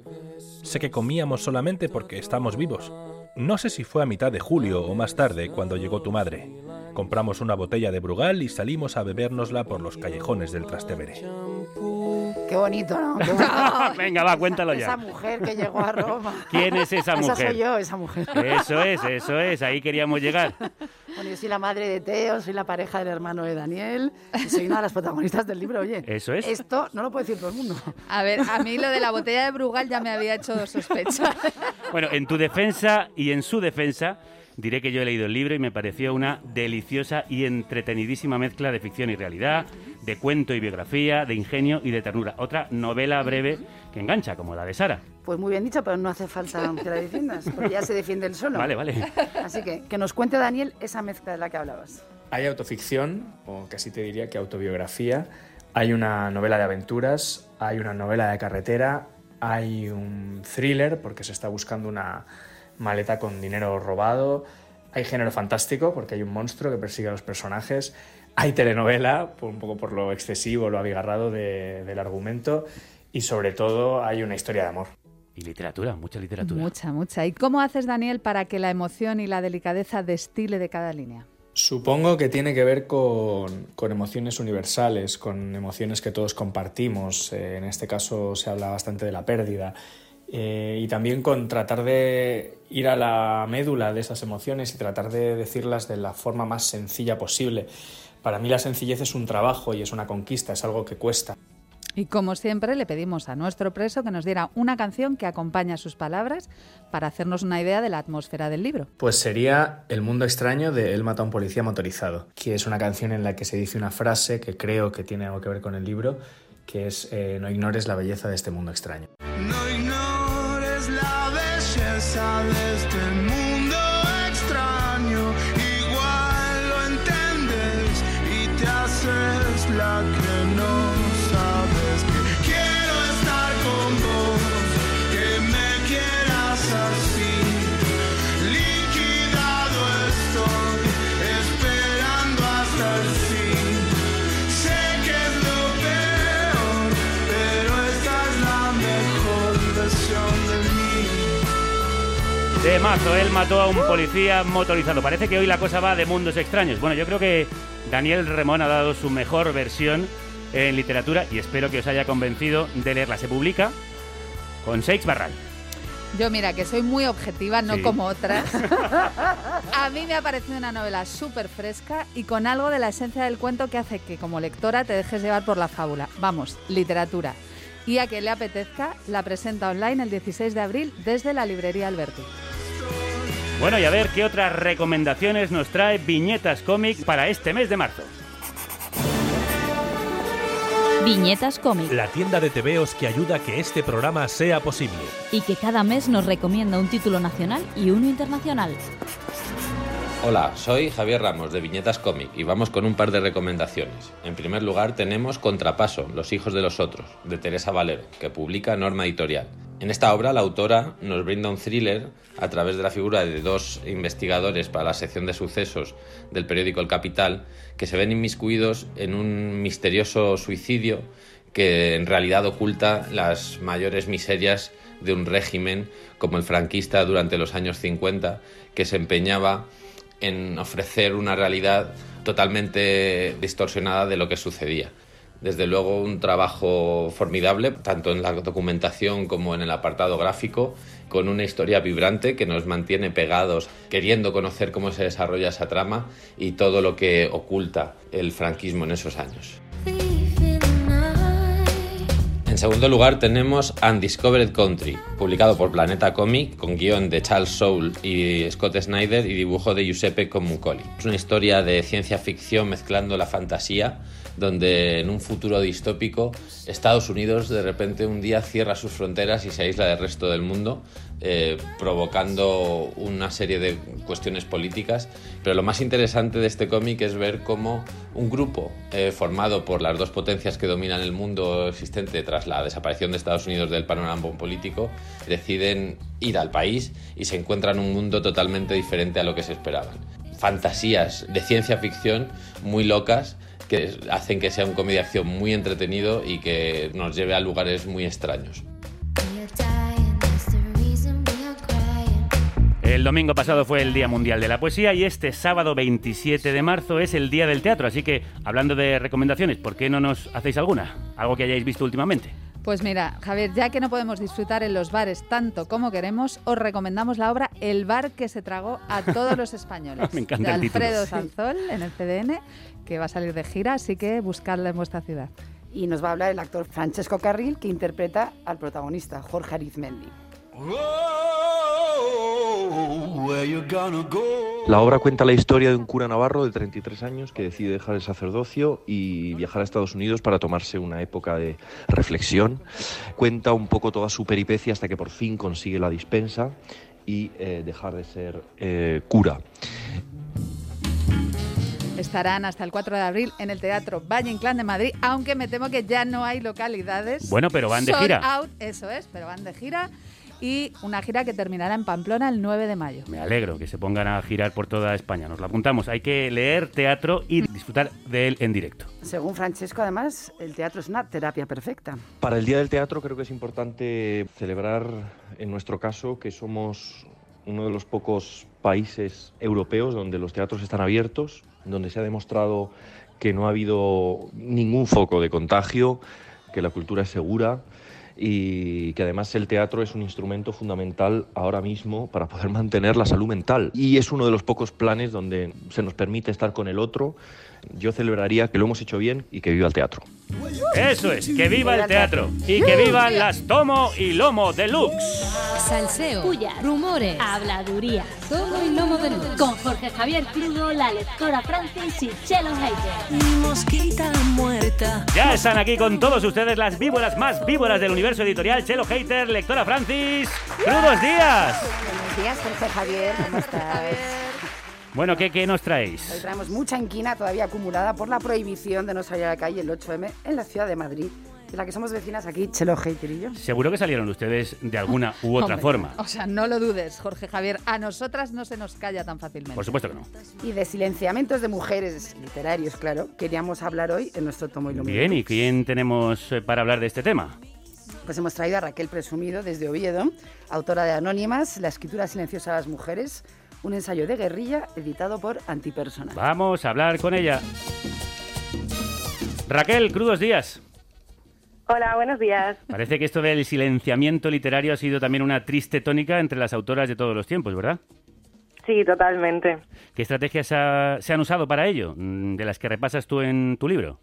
Speaker 18: Sé que comíamos solamente porque estamos vivos. No sé si fue a mitad de julio o más tarde cuando llegó tu madre. Compramos una botella de Brugal y salimos a bebérnosla por los callejones del Trastevere.
Speaker 2: Qué bonito, ¿no? [LAUGHS]
Speaker 3: Venga, va, cuéntalo ya.
Speaker 2: Esa mujer que llegó a Roma.
Speaker 3: ¿Quién es esa mujer?
Speaker 2: Esa soy yo, esa mujer.
Speaker 3: Eso es, eso es, ahí queríamos llegar.
Speaker 2: Yo soy la madre de Teo, soy la pareja del hermano de Daniel y soy una de las protagonistas del libro, oye.
Speaker 3: Eso es.
Speaker 2: Esto no lo puede decir todo el mundo.
Speaker 1: A ver, a mí lo de la botella de Brugal ya me había hecho sospecha.
Speaker 3: Bueno, en tu defensa y en su defensa, diré que yo he leído el libro y me pareció una deliciosa y entretenidísima mezcla de ficción y realidad, de cuento y biografía, de ingenio y de ternura. Otra novela breve que engancha, como la de Sara.
Speaker 2: Pues muy bien dicho, pero no hace falta que la defiendas, porque ya se defiende el solo.
Speaker 3: Vale, vale.
Speaker 2: Así que que nos cuente Daniel esa mezcla de la que hablabas.
Speaker 16: Hay autoficción, o casi te diría que autobiografía, hay una novela de aventuras, hay una novela de carretera, hay un thriller, porque se está buscando una maleta con dinero robado, hay género fantástico, porque hay un monstruo que persigue a los personajes, hay telenovela, un poco por lo excesivo, lo abigarrado de, del argumento, y sobre todo hay una historia de amor.
Speaker 3: Y literatura, mucha literatura.
Speaker 1: Mucha, mucha. ¿Y cómo haces, Daniel, para que la emoción y la delicadeza destile de cada línea?
Speaker 16: Supongo que tiene que ver con, con, emociones universales, con emociones que todos compartimos. Eh, en este caso se habla bastante de la pérdida. Eh, y también con tratar de ir a la médula de esas emociones y tratar de decirlas de la forma más sencilla posible. Para mí la sencillez es un trabajo y es una conquista, es algo que cuesta.
Speaker 1: Y como siempre le pedimos a nuestro preso que nos diera una canción que acompañe sus palabras para hacernos una idea de la atmósfera del libro.
Speaker 16: Pues sería El mundo extraño de Él mata a un policía motorizado, que es una canción en la que se dice una frase que creo que tiene algo que ver con el libro, que es eh, No ignores la belleza de este mundo extraño.
Speaker 17: No ignores la belleza de este mundo extraño. Igual lo entiendes y te haces la que no De
Speaker 3: mazo, él mató a un policía motorizado. Parece que hoy la cosa va de mundos extraños. Bueno, yo creo que Daniel Remón ha dado su mejor versión en literatura y espero que os haya convencido de leerla. Se publica con Seix Barral.
Speaker 1: Yo mira, que soy muy objetiva, no
Speaker 3: Sí.
Speaker 1: como otras. [LAUGHS] A mí me ha parecido una novela súper fresca y con algo de la esencia del cuento que hace que como lectora te dejes llevar por la fábula. Vamos, literatura. Y a quien le apetezca, la presenta online el 16 de abril desde la librería Alberti.
Speaker 3: Bueno, y a ver qué otras recomendaciones nos trae Viñetas Cómic para este mes de marzo.
Speaker 19: Viñetas Cómic
Speaker 18: La tienda de tebeos que ayuda a que este programa sea posible.
Speaker 19: y que cada mes nos recomienda un título nacional y uno internacional.
Speaker 20: Hola, soy Javier Ramos de Viñetas Cómic y vamos con un par de recomendaciones. En primer lugar tenemos Contrapaso, Los hijos de los otros, de Teresa Valero, que publica Norma Editorial. En esta obra la autora nos brinda un thriller a través de la figura de dos investigadores para la sección de sucesos del periódico El Capital que se ven inmiscuidos en un misterioso suicidio que en realidad oculta las mayores miserias de un régimen como el franquista durante los años 50 que se empeñaba en ofrecer una realidad totalmente distorsionada de lo que sucedía. Desde luego un trabajo formidable, tanto en la documentación como en el apartado gráfico, con una historia vibrante que nos mantiene pegados, queriendo conocer cómo se desarrolla esa trama y todo lo que oculta el franquismo en esos años. En segundo lugar tenemos Undiscovered Country, publicado por Planeta Comic, con guion de Charles Soule y Scott Snyder y dibujo de Giuseppe Comuncoli. Es una historia de ciencia ficción mezclando la fantasía, donde en un futuro distópico Estados Unidos de repente un día cierra sus fronteras y se aísla del resto del mundo, eh, provocando una serie de cuestiones políticas. Pero lo más interesante de este cómic es ver cómo un grupo eh, formado por las dos potencias que dominan el mundo existente tras la desaparición de Estados Unidos del panorama político deciden ir al país y se encuentran un mundo totalmente diferente a lo que se esperaban. Fantasías de ciencia ficción muy locas que hacen que sea un de acción muy entretenido y que nos lleve a lugares muy extraños.
Speaker 3: El domingo pasado fue el Día Mundial de la Poesía y este sábado 27 de marzo es el Día del Teatro. Así que, hablando de recomendaciones, ¿por qué no nos hacéis alguna? Algo que hayáis visto últimamente.
Speaker 1: Pues mira, Javier, ya que no podemos disfrutar en los bares tanto como queremos, os recomendamos la obra El bar que se tragó a todos los [LAUGHS] españoles.
Speaker 3: Me encanta
Speaker 1: de. Alfredo. Sanzol en el CDN, que va a salir de gira, así que buscadla en vuestra ciudad.
Speaker 2: Y nos va a hablar el actor Francesco Carril, que interpreta al protagonista, Jorge Arizmendi.
Speaker 21: La obra cuenta la historia de un cura navarro de 33 años que decide dejar el sacerdocio y viajar a Estados Unidos para tomarse una época de reflexión. Cuenta un poco toda su peripecia hasta que por fin consigue la dispensa y eh, dejar de ser eh, cura.
Speaker 1: Estarán hasta el 4 de abril en el Teatro Valle Inclán de Madrid, aunque me temo que ya no hay localidades.
Speaker 3: Bueno, pero van de
Speaker 1: Sold
Speaker 3: gira.
Speaker 1: out, eso es, pero van de gira. Y una gira que terminará en Pamplona el 9 de mayo.
Speaker 3: Me alegro que se pongan a girar por toda España. Nos lo apuntamos. Hay que leer teatro y disfrutar de él en directo.
Speaker 2: Según Francesco, además, el teatro es una terapia perfecta.
Speaker 21: Para el Día del Teatro creo que es importante celebrar, en nuestro caso, que somos uno de los pocos países europeos donde los teatros están abiertos, donde se ha demostrado que no ha habido ningún foco de contagio, que la cultura es segura y que además el teatro es un instrumento fundamental ahora mismo para poder mantener la salud mental. Y es uno de los pocos planes donde se nos permite estar con el otro. Yo celebraría que lo hemos hecho bien y que viva el teatro.
Speaker 3: Eso es, que viva el teatro y que vivan las Tomo y Lomo Deluxe.
Speaker 15: Salseo, rumores, habladuría, todo y lomo de luz.
Speaker 22: Con Jorge Javier Crudo, la lectora Francis y Chelo Hater.
Speaker 15: Mosquita
Speaker 3: Ya están aquí con todos ustedes las víboras más víboras del universo editorial. Chelo Hater, lectora Francis. ¡Crudos días!
Speaker 2: Buenos días, Jorge Javier, ¿cómo [LAUGHS] estás?
Speaker 3: Bueno, ¿qué, qué nos
Speaker 2: Hoy
Speaker 3: traéis?
Speaker 2: traemos mucha inquina todavía acumulada por la prohibición de no salir a la calle el 8M en la ciudad de Madrid, de la que somos vecinas aquí, Chelo Hater y yo.
Speaker 3: Seguro que salieron ustedes de alguna u otra
Speaker 1: Hombre,
Speaker 3: forma.
Speaker 1: O sea, no lo dudes, Jorge Javier. A nosotras no se nos calla tan fácilmente.
Speaker 3: Por supuesto que no.
Speaker 2: Y de silenciamientos de mujeres literarios, claro, queríamos hablar hoy en nuestro tomo iluminado.
Speaker 3: Bien, ¿y quién tenemos eh, para hablar de este tema?
Speaker 2: Pues hemos traído a Raquel Presumido desde Oviedo, autora de Anónimas, La escritura silenciosa de las mujeres, un ensayo de guerrilla editado por Antipersona.
Speaker 3: Vamos a hablar con ella. Raquel, crudos días.
Speaker 23: Hola, buenos días.
Speaker 3: Parece que esto del silenciamiento literario ha sido también una triste tónica entre las autoras de todos los tiempos, ¿verdad?
Speaker 23: Sí, totalmente.
Speaker 3: ¿Qué estrategias ha- se han usado para ello, mm, de las que repasas tú en tu libro?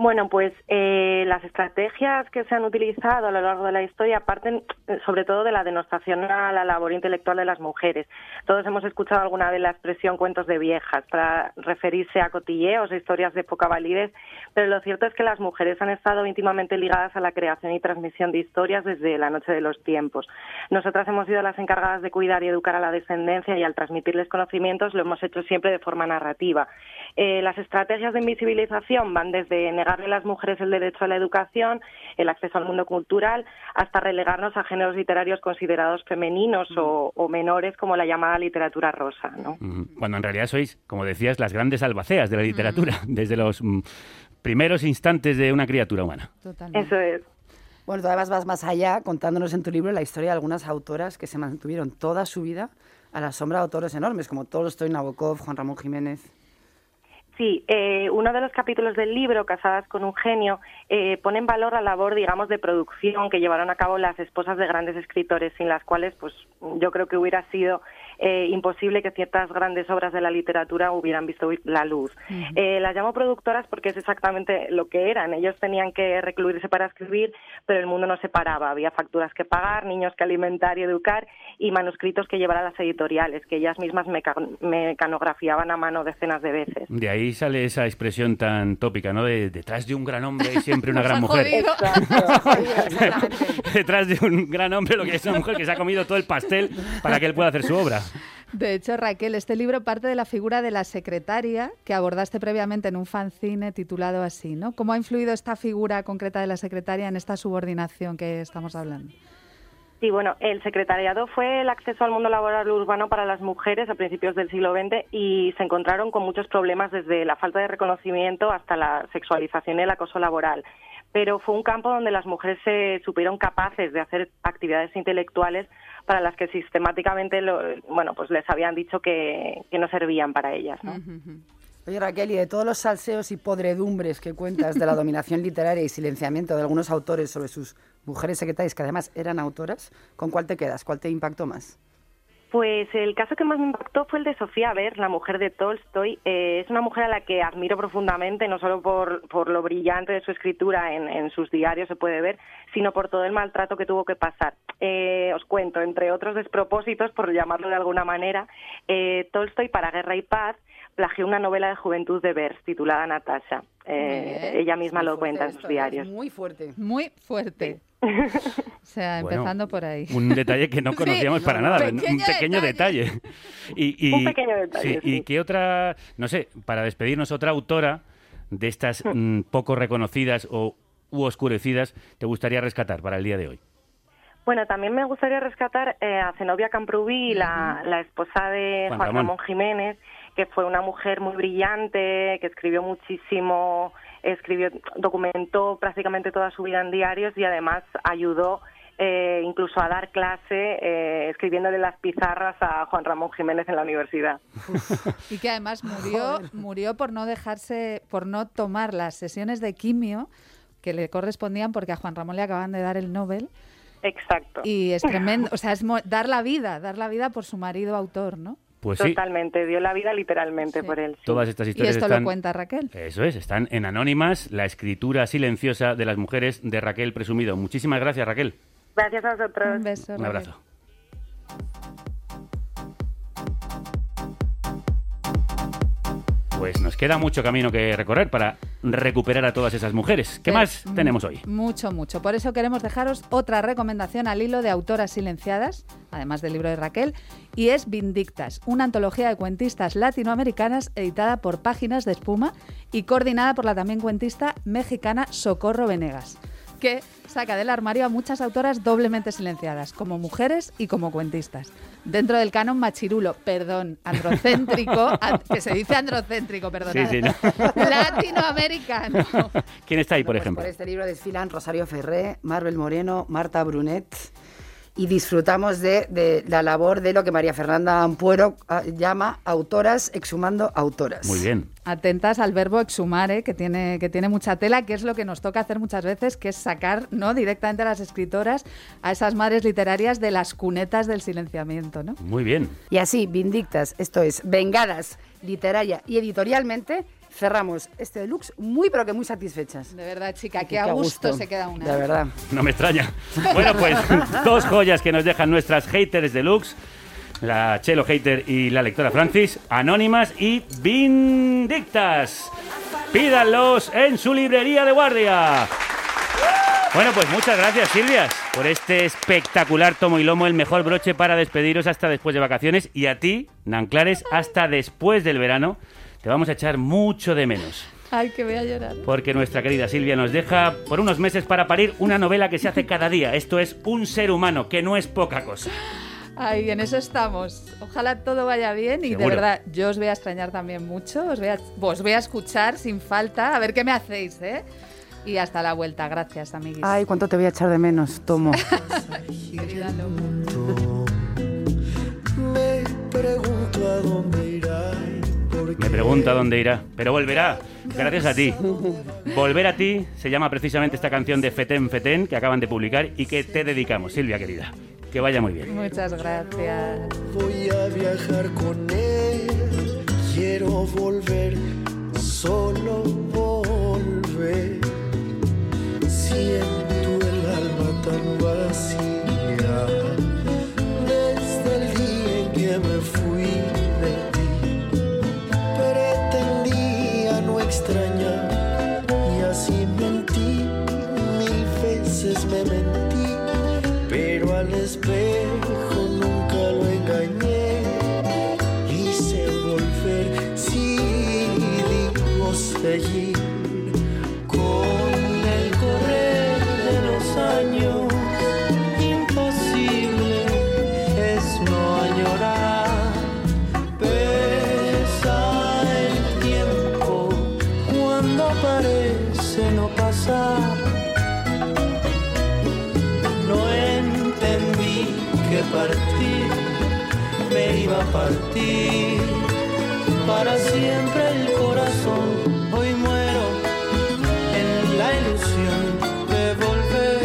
Speaker 23: Bueno, pues eh, las estrategias que se han utilizado a lo largo de la historia parten eh, sobre todo de la denostación a la labor intelectual de las mujeres. Todos hemos escuchado alguna vez la expresión cuentos de viejas para referirse a cotilleos, historias de poca validez, pero lo cierto es que las mujeres han estado íntimamente ligadas a la creación y transmisión de historias desde la noche de los tiempos. Nosotras hemos sido las encargadas de cuidar y educar a la descendencia y al transmitirles conocimientos lo hemos hecho siempre de forma narrativa. Eh, las estrategias de invisibilización van desde negarle a las mujeres el derecho a la educación, el acceso al mundo cultural, hasta relegarnos a géneros literarios considerados femeninos o, o menores, como la llamada literatura rosa. ¿no?
Speaker 3: Cuando en realidad sois, como decías, las grandes albaceas de la literatura, [LAUGHS] desde los mm, primeros instantes de una criatura humana.
Speaker 23: Eso es.
Speaker 2: Bueno, tú además vas más allá contándonos en tu libro la historia de algunas autoras que se mantuvieron toda su vida a la sombra de autores enormes como Tolstoy, Nabokov, Juan Ramón Jiménez.
Speaker 23: Sí, eh, uno de los capítulos del libro, Casadas con un genio, eh, pone en valor la labor, digamos, de producción que llevaron a cabo las esposas de grandes escritores, sin las cuales, pues, yo creo que hubiera sido eh, imposible que ciertas grandes obras de la literatura hubieran visto la luz. Eh, las llamo productoras porque es exactamente lo que eran. Ellos tenían que recluirse para escribir, pero el mundo no se paraba. Había facturas que pagar, niños que alimentar y educar y manuscritos que llevar a las editoriales, que ellas mismas meca- mecanografiaban a mano decenas de veces.
Speaker 3: De ahí sale esa expresión tan tópica, ¿no? De detrás de un gran hombre hay siempre una gran mujer. [LAUGHS] detrás de un gran hombre lo que es una mujer que se ha comido todo el pastel para que él pueda hacer su obra. [LAUGHS]
Speaker 1: De hecho, Raquel, este libro parte de la figura de la secretaria que abordaste previamente en un fanzine titulado así, ¿no? ¿Cómo ha influido esta figura concreta de la secretaria en esta subordinación que estamos hablando?
Speaker 23: Sí, bueno, el secretariado fue el acceso al mundo laboral urbano para las mujeres a principios del siglo XX y se encontraron con muchos problemas desde la falta de reconocimiento hasta la sexualización y el acoso laboral. Pero fue un campo donde las mujeres se supieron capaces de hacer actividades intelectuales para las que sistemáticamente lo- bueno, pues les habían dicho que, que no servían para ellas. ¿no?
Speaker 2: Oye Raquel, y de todos los salseos y podredumbres que cuentas de la [LAUGHS] dominación literaria y silenciamiento de algunos autores sobre sus mujeres secretarias, que además eran autoras, ¿con cuál te quedas? ¿Cuál te impactó más?
Speaker 23: Pues el caso que más me impactó fue el de Sofía Ver, la mujer de Tolstoy. Eh, es una mujer a la que admiro profundamente, no solo por, por lo brillante de su escritura en, en sus diarios se puede ver, sino por todo el maltrato que tuvo que pasar. Eh, os cuento, entre otros despropósitos, por llamarlo de alguna manera, eh, Tolstoy para Guerra y Paz plagió una novela de juventud de Vers titulada Natasha. Eh, ella misma lo cuenta en sus diarios.
Speaker 2: Muy fuerte.
Speaker 1: Muy fuerte. [LAUGHS] O sea,
Speaker 3: Bueno,
Speaker 1: empezando por ahí.
Speaker 3: Un detalle que no [LAUGHS]
Speaker 1: Sí,
Speaker 3: conocíamos para
Speaker 1: no,
Speaker 3: nada, un
Speaker 1: pequeño
Speaker 3: pequeño detalle. Y, y-
Speaker 23: Un pequeño detalle,
Speaker 3: sí,
Speaker 23: sí.
Speaker 3: ¿Y qué otra, no sé, para despedirnos, otra autora de estas mm, poco reconocidas o u oscurecidas te gustaría rescatar para el día de hoy?
Speaker 23: Bueno, también me gustaría rescatar eh, a Zenobia Camprubí, la, la esposa de
Speaker 3: Juan
Speaker 23: Juan,
Speaker 3: Ramón.
Speaker 23: Ramón. Jiménez, que fue una mujer muy brillante, que escribió muchísimo, escribió, documentó prácticamente toda su vida en diarios y además ayudó eh, incluso a dar clase eh, escribiéndole las pizarras a Juan Ramón Jiménez en la universidad. [LAUGHS]
Speaker 1: Y que además murió, murió por no dejarse, por no tomar las sesiones de quimio que le correspondían porque a Juan Ramón le acaban de dar el Nobel.
Speaker 23: Exacto.
Speaker 1: Y es tremendo, o sea, es mo- dar la vida, dar la vida por su marido autor, ¿no?
Speaker 3: Pues sí,
Speaker 23: Totalmente, dio la vida literalmente por él. sí.
Speaker 3: todas estas
Speaker 1: Y
Speaker 3: historias
Speaker 1: esto
Speaker 3: están...
Speaker 1: lo cuenta Raquel.
Speaker 3: Eso es, están en Anónimas, la escritura silenciosa de las mujeres de Raquel Presumido. Muchísimas gracias, Raquel.
Speaker 23: Gracias a vosotros.
Speaker 1: Un beso.
Speaker 3: Un abrazo. Pues nos queda mucho camino que recorrer para recuperar a todas esas mujeres. ¿Qué
Speaker 1: Sí,
Speaker 3: más
Speaker 1: mm,
Speaker 3: tenemos hoy?
Speaker 1: Mucho, mucho. Por eso queremos dejaros otra recomendación al hilo de autoras silenciadas, además del libro de Raquel, y es Vindictas, una antología de cuentistas latinoamericanas editada por Páginas de Espuma y coordinada por la también cuentista mexicana Socorro Venegas, que saca del armario a muchas autoras doblemente silenciadas, como mujeres y como cuentistas. Dentro del canon machirulo, perdón, androcéntrico, [LAUGHS] an- que se dice androcéntrico, perdón.
Speaker 3: Sí, sí, no. [LAUGHS]
Speaker 1: Latinoamericano.
Speaker 3: ¿Quién está ahí, por
Speaker 2: Pues
Speaker 3: ejemplo?
Speaker 2: por este libro desfilan Rosario Ferré, Marvel Moreno, Marta Brunet y disfrutamos de, de la labor de lo que María Fernanda Ampuero ah, llama autoras exhumando autoras.
Speaker 3: Muy bien.
Speaker 1: Atentas al verbo exhumar, ¿eh? que, tiene, que tiene mucha tela, que es lo que nos toca hacer muchas veces, que es sacar ¿no? directamente a las escritoras, a esas madres literarias de las cunetas del silenciamiento. ¿no?
Speaker 3: Muy bien.
Speaker 2: Y así, vindictas, esto es, vengadas literaria y editorialmente, cerramos este deluxe muy pero que muy satisfechas.
Speaker 1: De verdad, chica,
Speaker 2: Qué
Speaker 1: que a gusto,
Speaker 2: gusto.
Speaker 1: se queda una.
Speaker 2: De verdad.
Speaker 3: No me extraña. [LAUGHS] Bueno, pues dos joyas que nos dejan nuestras haters deluxe. La Chelo Hater y la lectora Francis, anónimas y vindictas. Pídanlos en su librería de guardia. Bueno, pues muchas gracias, Silvias, por este espectacular tomo y lomo, el mejor broche para despediros hasta después de vacaciones. Y a ti, Nanclares, hasta después del verano. Te vamos a echar mucho de menos.
Speaker 1: Ay, que voy a llorar.
Speaker 3: Porque nuestra querida Silvia nos deja por unos meses para parir una novela que se hace cada día. Esto es Un ser humano, que no es poca cosa.
Speaker 1: Ay, en eso estamos. Ojalá todo vaya bien y de verdad yo os voy a extrañar también mucho. Os voy a, os voy a escuchar sin falta, a ver qué me hacéis, ¿eh? Y hasta la vuelta. Gracias, amiguis.
Speaker 2: Ay, cuánto te voy a echar de menos, Tomo. [LAUGHS]
Speaker 17: Me pregunto a dónde irá.
Speaker 3: Me pregunta dónde irá, pero volverá. Gracias a ti. Volver a ti se llama precisamente esta canción de Feten Feten que acaban de publicar y que te dedicamos, Silvia querida. Que vaya muy bien.
Speaker 1: Muchas gracias.
Speaker 17: Voy a viajar con él. Quiero volver, solo volver. Siento Pero al partir me iba a partir para siempre el corazón. Hoy muero en la ilusión de volver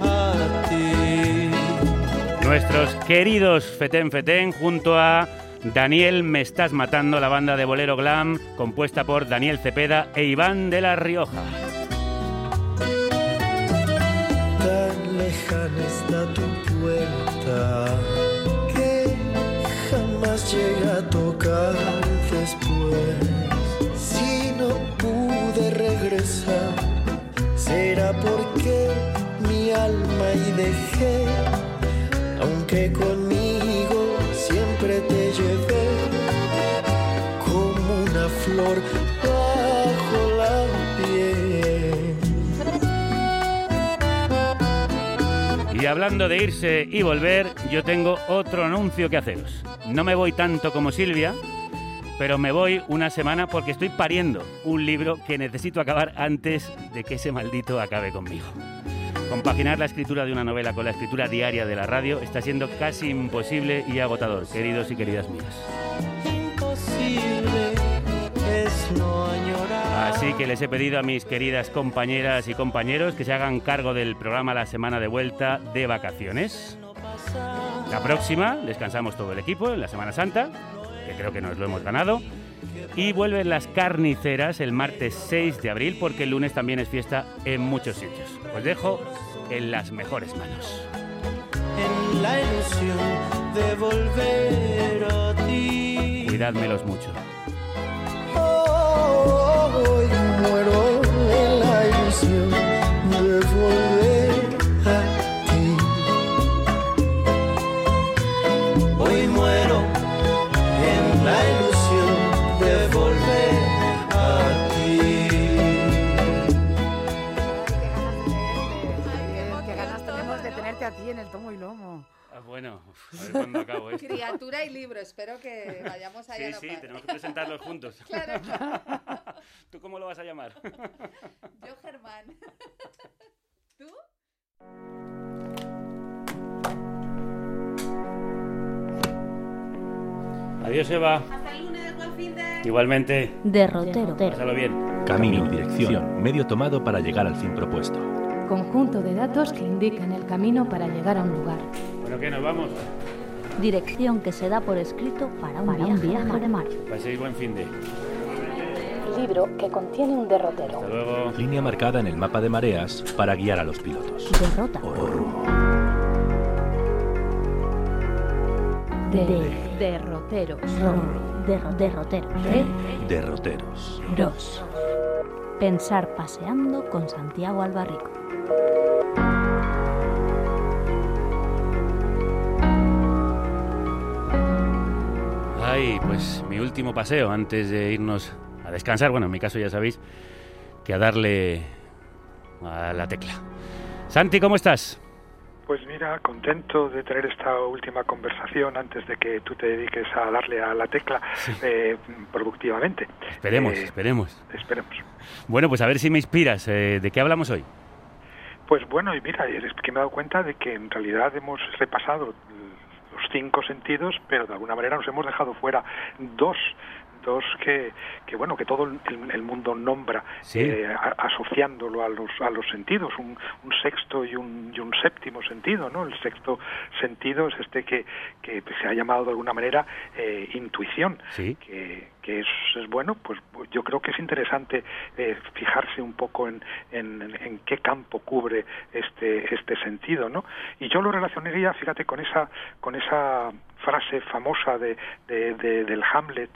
Speaker 17: a ti.
Speaker 3: Nuestros queridos Feten Feten junto a Daniel Me Estás Matando, la banda de bolero glam compuesta por Daniel Cepeda e Iván de la Rioja.
Speaker 17: Tan lejana está tu que jamás llega a tocar después. Si no pude regresar, será porque mi alma y dejé, aunque conmigo siempre te llevé como una flor
Speaker 3: Y hablando de irse y volver, yo tengo otro anuncio que haceros. No me voy tanto como Silvia, pero me voy una semana porque estoy pariendo un libro que necesito acabar antes de que ese maldito acabe conmigo. Compaginar la escritura de una novela con la escritura diaria de la radio está siendo casi imposible y agotador, queridos y queridas mías. Así que les he pedido a mis queridas compañeras y compañeros que se hagan cargo del programa La Semana de Vuelta de Vacaciones. La próxima descansamos todo el equipo en la Semana Santa, que creo que nos lo hemos ganado. Y vuelven las carniceras el martes 6 de abril, porque el lunes también es fiesta en muchos sitios. Os dejo en las mejores manos.
Speaker 17: En la ilusión de volver a ti.
Speaker 3: Cuidádmelos mucho.
Speaker 17: Hoy muero en la ilusión de volver
Speaker 3: Bueno, a ver cuándo acabo esto.
Speaker 1: Criatura y libro, espero que vayamos allá.
Speaker 3: Sí, a sí, tenemos que presentarlos juntos. [LAUGHS]
Speaker 1: Claro.
Speaker 3: ¿Tú cómo lo vas a llamar? [LAUGHS]
Speaker 1: Yo Germán. [LAUGHS] ¿Tú?
Speaker 3: Adiós, Eva. Hasta el lunes, buen fin de... Igualmente.
Speaker 19: Derrotero.
Speaker 3: Pásalo bien.
Speaker 18: Camino, dirección, medio tomado para llegar al fin propuesto.
Speaker 24: Conjunto de datos que indican el camino para llegar a un lugar.
Speaker 3: Bueno, ¿qué? ¿Nos vamos?
Speaker 19: Dirección que se da por escrito para un
Speaker 24: Para un
Speaker 19: viaje, de mar.
Speaker 3: Paséis buen fin de...
Speaker 24: Libro que contiene un derrotero.
Speaker 3: Hasta luego.
Speaker 18: Línea marcada en el mapa de mareas para guiar a los pilotos.
Speaker 19: Derrota.
Speaker 18: O rumbo.
Speaker 24: De derroteros.
Speaker 19: Der- derrotero. De
Speaker 18: Derroteros.
Speaker 19: dos. Pensar paseando con Santiago Albarrico.
Speaker 3: Ay, pues mi último paseo antes de irnos a descansar. Bueno, en mi caso ya sabéis que a darle a la tecla. Santi, ¿cómo estás?
Speaker 25: Pues mira, contento de tener esta última conversación antes de que tú te dediques a darle a la tecla eh, productivamente.
Speaker 3: Esperemos,
Speaker 25: Eh,
Speaker 3: esperemos.
Speaker 25: Esperemos.
Speaker 3: Bueno, pues a ver si me inspiras. Eh, ¿De qué hablamos hoy?
Speaker 25: Pues bueno, y mira, es que me he dado cuenta de que en realidad hemos repasado los cinco sentidos, pero de alguna manera nos hemos dejado fuera dos dos que, que bueno que todo el, el mundo nombra
Speaker 3: Sí.
Speaker 25: eh, a- asociándolo a los a los sentidos un, un sexto y un, y un séptimo sentido no el sexto sentido es este que, que se ha llamado de alguna manera eh, intuición
Speaker 3: Sí.
Speaker 25: que, que es, es bueno, pues yo creo que es interesante eh, fijarse un poco en, en, en qué campo cubre este, este sentido, ¿no? Y yo lo relacionaría, fíjate, con esa, con esa frase famosa de, de- de- del Hamlet,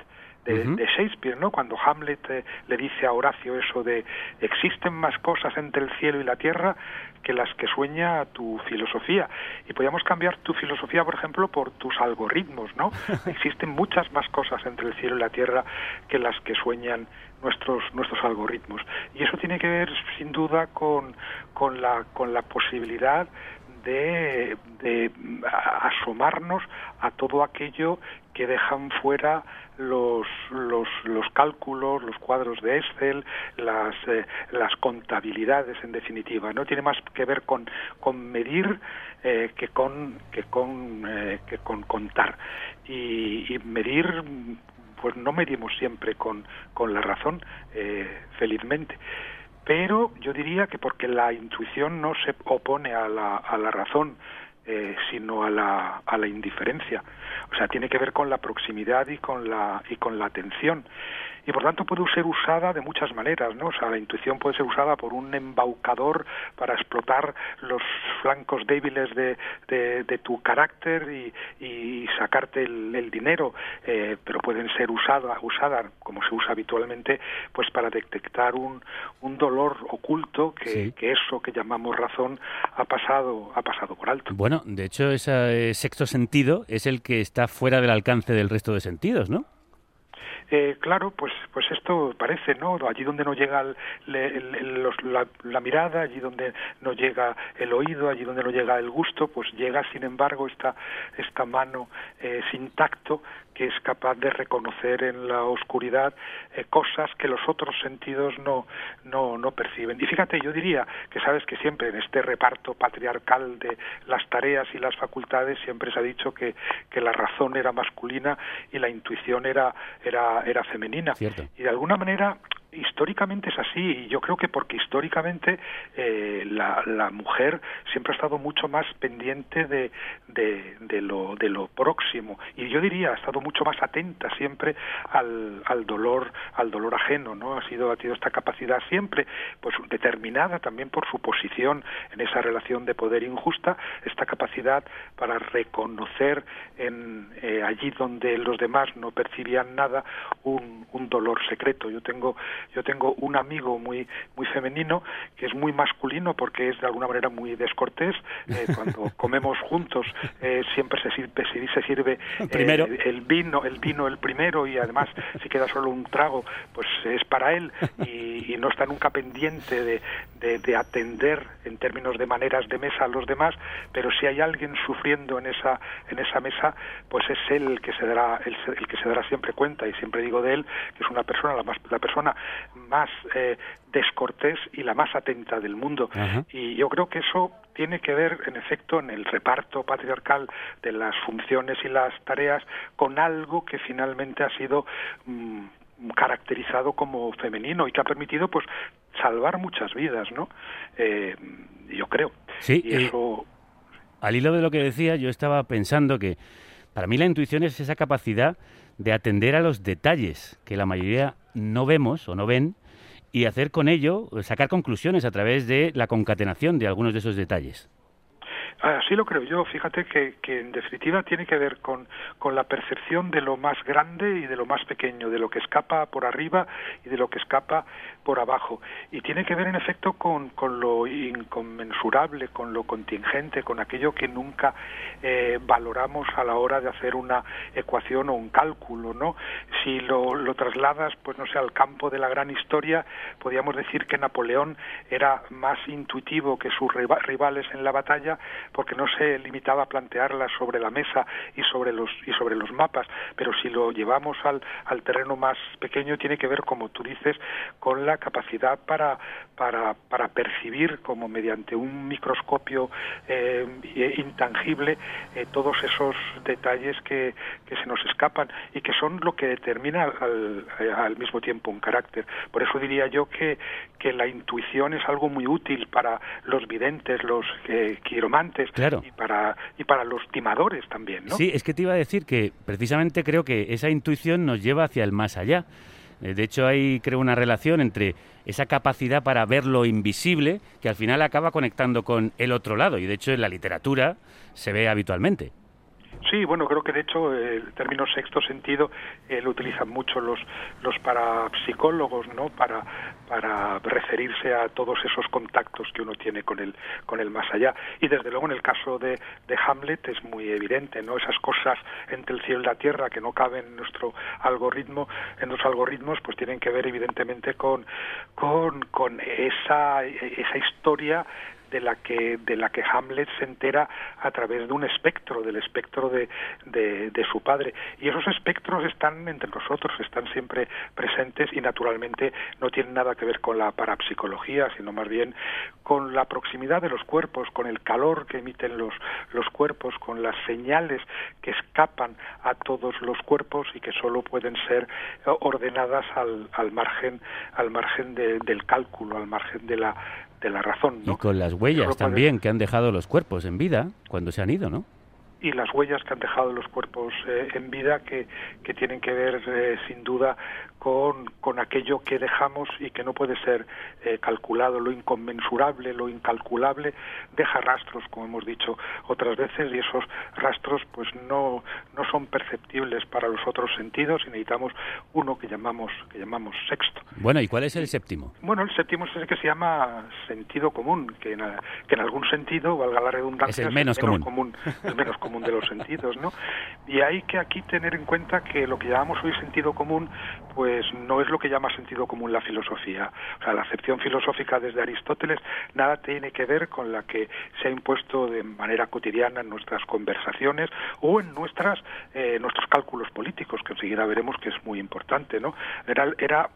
Speaker 25: de, Shakespeare, ¿no? Cuando Hamlet eh, le dice a Horacio eso de existen más cosas entre el cielo y la tierra que las que sueña tu filosofía. Y podríamos cambiar tu filosofía, por ejemplo, por tus algoritmos, ¿no? [LAUGHS] Existen muchas más cosas entre el cielo y la tierra que las que sueñan nuestros nuestros algoritmos. Y eso tiene que ver, sin duda, con, con, la, con la posibilidad de, de a- asomarnos a todo aquello que dejan fuera los, los, los cálculos, los cuadros de Excel, las, eh, las contabilidades en definitiva. No tiene más que ver con, con medir eh, que con, que con, eh, que con contar. Y, y medir pues no medimos siempre con, con la razón, eh, felizmente. Pero yo diría que porque la intuición no se opone a la, a la razón, eh, sino a la, a la indiferencia. O sea, tiene que ver con la proximidad y con la, y con la atención. Y por tanto puede ser usada de muchas maneras, ¿no? O sea, la intuición puede ser usada por un embaucador para explotar los flancos débiles de, de, de tu carácter y, y sacarte el, el dinero, eh, pero pueden ser usada, usada, como se usa habitualmente, pues para detectar un, un dolor oculto que,
Speaker 3: Sí.
Speaker 25: que eso que llamamos razón ha pasado, ha pasado por alto.
Speaker 3: Bueno, de hecho, ese eh, sexto sentido es el que está fuera del alcance del resto de sentidos, ¿no?
Speaker 25: Eh, claro, pues, pues esto parece, ¿no? Allí donde no llega el- el- los- la, la mirada, allí donde no llega el oído, allí donde no llega el gusto, pues llega, sin embargo, esta, esta mano eh, sin tacto que es capaz de reconocer en la oscuridad eh, cosas que los otros sentidos no, no, no perciben. Y fíjate, yo diría que sabes que siempre en este reparto patriarcal de las tareas y las facultades siempre se ha dicho que, que la razón era masculina y la intuición era, era, era femenina.
Speaker 3: Cierto.
Speaker 25: Y de alguna manera históricamente es así y yo creo que porque históricamente eh, la, mujer siempre ha estado mucho más pendiente de, de, de lo, de lo próximo y yo diría ha estado mucho más atenta siempre al, al dolor al dolor ajeno no ha sido ha tenido esta capacidad siempre pues determinada también por su posición en esa relación de poder injusta esta capacidad para reconocer en eh, allí donde los demás no percibían nada un, un dolor secreto. Yo tengo yo tengo un amigo muy muy femenino que es muy masculino porque es de alguna manera muy descortés. Eh, [LAUGHS] cuando comemos juntos eh, siempre se sirve se, se sirve [LAUGHS] eh,
Speaker 3: Primero.
Speaker 25: el vino el vino el primero y además si queda solo un trago pues es para él. Y, y no está nunca pendiente de, de, de atender en términos de maneras de mesa a los demás pero si hay alguien sufriendo en esa en esa mesa pues es él el que se dará el, el que se dará siempre cuenta. Y siempre digo de él que es una persona la, más, la persona más eh, descortés y la más atenta del mundo. Y yo creo que eso tiene que ver, en efecto, en el reparto patriarcal de las funciones y las tareas con algo que finalmente ha sido mm, caracterizado como femenino y que ha permitido, pues, salvar muchas vidas, ¿no? Eh, yo creo.
Speaker 3: Sí,
Speaker 25: Y
Speaker 3: eh,
Speaker 25: eso
Speaker 3: Al hilo de lo que decía, yo estaba pensando que para mí la intuición es esa capacidad de atender a los detalles que la mayoría no vemos o no ven y hacer con ello, sacar conclusiones a través de la concatenación de algunos de esos detalles.
Speaker 25: Así lo creo yo. Fíjate que, que en definitiva tiene que ver con, con la percepción de lo más grande y de lo más pequeño, de lo que escapa por arriba y de lo que escapa por abajo. Y tiene que ver en efecto con, con lo inconmensurable, con lo contingente, con aquello que nunca eh, valoramos a la hora de hacer una ecuación o un cálculo, ¿no? Si lo, lo trasladas, pues no sé, al campo de la gran historia, podríamos decir que Napoleón era más intuitivo que sus riva- rivales en la batalla porque no se limitaba a plantearlas sobre la mesa y sobre los y sobre los mapas, pero si lo llevamos al, al terreno más pequeño tiene que ver, como tú dices, con la capacidad para para, para percibir como mediante un microscopio eh, intangible eh, todos esos detalles que, que se nos escapan y que son lo que determina al, al mismo tiempo un carácter. Por eso diría yo que, que la intuición es algo muy útil para los videntes, los eh, quiromantes
Speaker 3: Claro.
Speaker 25: y para y para los timadores también, ¿no?
Speaker 3: Sí, es que te iba a decir que precisamente creo que esa intuición nos lleva hacia el más allá. Eh, De hecho, hay, creo, una relación entre esa capacidad para ver lo invisible que al final acaba conectando con el otro lado. Y de hecho, en la literatura se ve habitualmente.
Speaker 25: Sí, bueno, creo que de hecho el término sexto sentido eh, lo utilizan mucho los los parapsicólogos, ¿no? Para para referirse a todos esos contactos que uno tiene con el con el más allá. Y desde luego en el caso de, de Hamlet es muy evidente, ¿no? Esas cosas entre el cielo y la tierra que no caben en nuestro algoritmo, en los algoritmos, pues tienen que ver evidentemente con con con esa esa historia de la que de la que Hamlet se entera a través de un espectro del espectro de, de, su padre. Y esos espectros están entre nosotros están siempre presentes y naturalmente no tienen nada que ver con la parapsicología sino más bien con la proximidad de los cuerpos con el calor que emiten los los cuerpos con las señales que escapan a todos los cuerpos y que solo pueden ser ordenadas al, al margen al margen de- del cálculo al margen de la de la razón ¿no?
Speaker 3: Y con las huellas también que han dejado los cuerpos en vida cuando se han ido, ¿no?
Speaker 25: Y las huellas que han dejado los cuerpos eh, en vida que, que tienen que ver eh, sin duda con, con aquello que dejamos y que no puede ser eh, calculado, lo inconmensurable, lo incalculable, deja rastros, como hemos dicho otras veces, y esos rastros pues no, no son perceptibles para los otros sentidos y necesitamos uno que llamamos, que llamamos sexto.
Speaker 3: Bueno, ¿y cuál es el séptimo?
Speaker 25: Bueno, el séptimo es el que se llama sentido común, que en, que en algún sentido, valga la redundancia,
Speaker 3: Es el menos común.
Speaker 25: el menos común de los sentidos, ¿no? Y hay que aquí tener en cuenta que lo que llamamos hoy sentido común, pues no es lo que llama sentido común la filosofía. O sea, la acepción filosófica desde Aristóteles nada tiene que ver con la que se ha impuesto de manera cotidiana en nuestras conversaciones o en nuestras eh, nuestros cálculos políticos, que enseguida veremos que es muy importante, ¿no? Era, era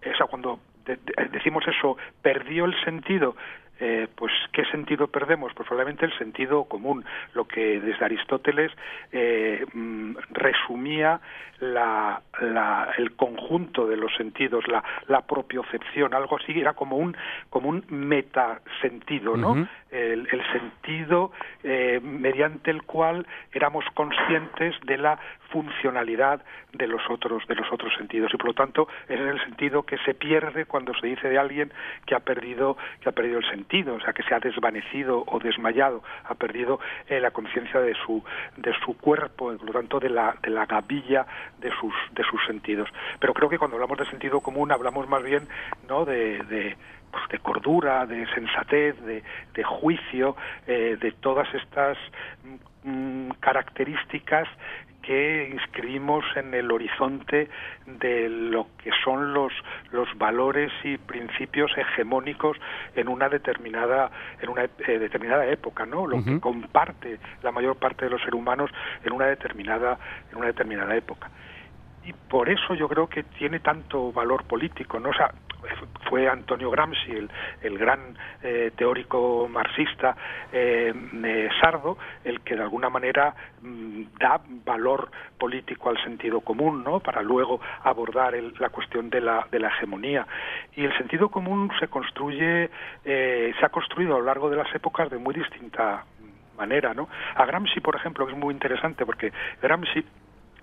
Speaker 25: esa cuando de- de- decimos eso, perdió el sentido, eh, pues ¿qué sentido perdemos? Pues probablemente el sentido común, lo que desde Aristóteles eh, mm, resumía la, la- el conjunto de los sentidos, la, la propiocepción, algo así, era como un, como un metasentido, ¿no? El, el sentido eh, mediante el cual éramos conscientes de la funcionalidad de los otros de los otros sentidos y por lo tanto ese es el sentido que se pierde cuando se dice de alguien que ha perdido que ha perdido el sentido o sea que se ha desvanecido o desmayado ha perdido eh, la conciencia de su de su cuerpo por lo tanto de la de la gavilla de sus de sus sentidos. Pero creo que cuando hablamos de sentido común hablamos más bien no de, de pues, de cordura, de sensatez, de, de juicio, eh, de todas estas mm, características que inscribimos en el horizonte de lo que son los los valores y principios hegemónicos en una determinada en una eh, determinada época, ¿no? Lo que comparte la mayor parte de los seres humanos en una determinada en una determinada época. y por eso yo creo que tiene tanto valor político, ¿no? O sea, fue Antonio Gramsci, el, el gran eh, teórico marxista eh, eh, sardo, el que de alguna manera mm, da valor político al sentido común, ¿no? Para luego abordar el- la cuestión de la, de la hegemonía. Y el sentido común se construye, eh, se ha construido a lo largo de las épocas de muy distinta manera, ¿no? A Gramsci, por ejemplo, que es muy interesante porque Gramsci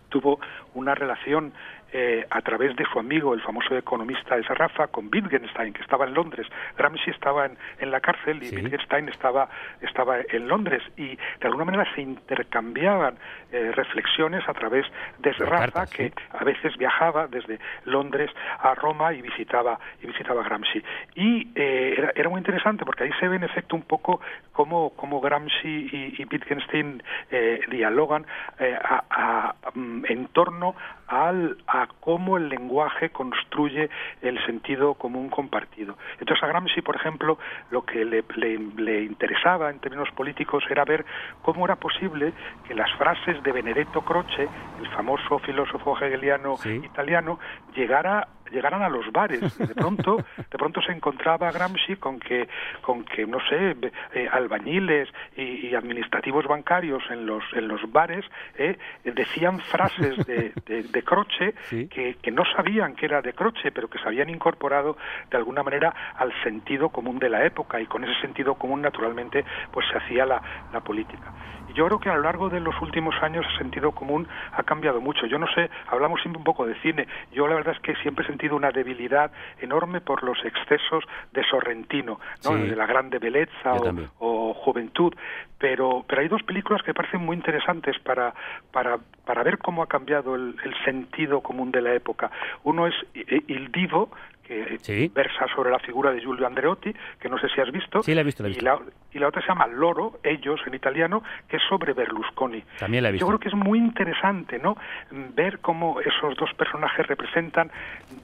Speaker 25: tuvo una relación eh, a través de su amigo, el famoso economista Esa Rafa, con Wittgenstein, que estaba en Londres. Gramsci estaba en, en la cárcel y Wittgenstein estaba, estaba en Londres y de alguna manera se intercambiaban eh, reflexiones a través de Esa Rafa, que a veces viajaba desde Londres a Roma y visitaba, y visitaba Gramsci. Y eh, era, era muy interesante porque ahí se ve en efecto un poco cómo, cómo Gramsci y, y Wittgenstein eh, dialogan eh, a- a- mm, en torno al, a cómo el lenguaje construye el sentido común compartido. Entonces a Gramsci, por ejemplo, lo que le, le- le interesaba en términos políticos era ver cómo era posible que las frases de Benedetto Croce, el famoso filósofo hegeliano italiano, llegara llegaran a los bares y de pronto de pronto se encontraba Gramsci con que con que no sé eh, albañiles y, y administrativos bancarios en los en los bares eh, decían frases de, de, de Croce [LAUGHS] que, que no sabían que era de Croce pero que se habían incorporado de alguna manera al sentido común de la época y con ese sentido común naturalmente pues se hacía la, la política y yo creo que a lo largo de los últimos años el sentido común ha cambiado mucho. Yo no sé, hablamos siempre un poco de cine. Yo la verdad es que siempre he sentido una debilidad enorme por los excesos de Sorrentino, ¿no?
Speaker 3: Sí.
Speaker 25: de la grande belleza o, Juventud. Pero, pero hay dos películas que parecen muy interesantes para, para, para ver cómo ha cambiado el, el sentido común de la época. Uno es Il Divo, que versa sobre la figura de Giulio Andreotti, que no sé si has visto.
Speaker 3: Sí, la he visto, la he
Speaker 25: Y la, y la otra se llama Loro, ellos en italiano, que es sobre Berlusconi.
Speaker 3: También la he visto.
Speaker 25: Yo creo que es muy interesante, ¿no? Ver cómo esos dos personajes representan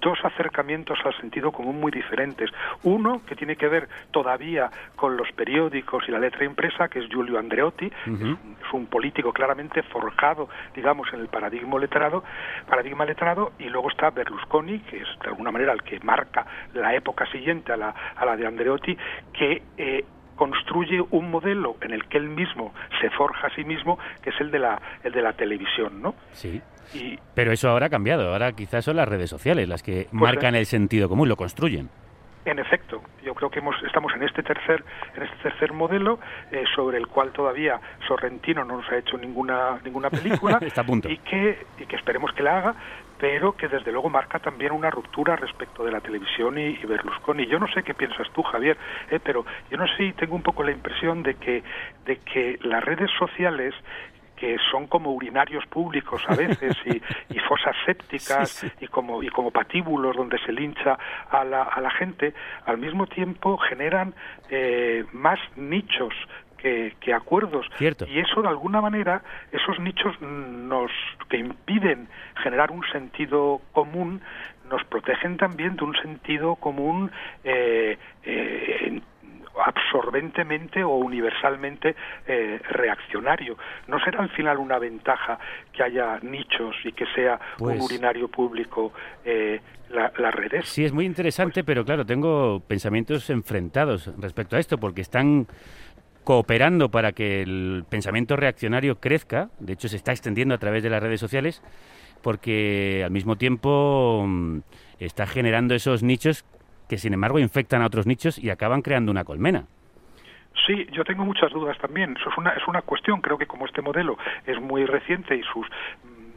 Speaker 25: dos acercamientos al sentido común muy diferentes. Uno que tiene que ver todavía con los periódicos y la letra impresa, que es Giulio Andreotti, es un político claramente forjado, digamos, en el paradigma letrado, paradigma letrado, y luego está Berlusconi, que es de alguna manera el que marca la época siguiente a la, a la de Andreotti, que eh, construye un modelo en el que él mismo se forja a sí mismo, que es el de la, el de la televisión, ¿no?
Speaker 3: Sí.
Speaker 25: Y
Speaker 3: Pero eso ahora ha cambiado. Ahora quizás son las redes sociales las que
Speaker 25: Pues,
Speaker 3: marcan el sentido común, lo construyen.
Speaker 25: En efecto, yo creo que hemos, estamos en este tercer en este tercer modelo eh, sobre el cual todavía Sorrentino no nos ha hecho ninguna ninguna [LAUGHS] película
Speaker 3: Está a punto.
Speaker 25: y que y que esperemos que la haga, pero que desde luego marca también una ruptura respecto de la televisión y, y Berlusconi. Yo no sé qué piensas tú, Javier, eh, pero yo no sé si tengo un poco la impresión de que de que las redes sociales que son como urinarios públicos a veces y, [LAUGHS] y fosas sépticas y como y como patíbulos donde se lincha a la, a la gente al mismo tiempo generan eh, más nichos que, que acuerdos
Speaker 3: Cierto.
Speaker 25: y eso de alguna manera esos nichos nos que impiden generar un sentido común nos protegen también de un sentido común eh, eh, absorbentemente o universalmente eh, reaccionario. ¿No será al final una ventaja que haya nichos y que sea
Speaker 3: Pues-
Speaker 25: un urinario público eh, la- las redes?
Speaker 3: Sí, es muy interesante, pero claro, tengo pensamientos enfrentados respecto a esto, porque están cooperando para que el pensamiento reaccionario crezca, de hecho se está extendiendo a través de las redes sociales, porque al mismo tiempo mm, está generando esos nichos que sin embargo infectan a otros nichos y acaban creando una colmena.
Speaker 25: Sí, yo tengo muchas dudas también. Eso es una, es una cuestión. Creo que como este modelo es muy reciente y sus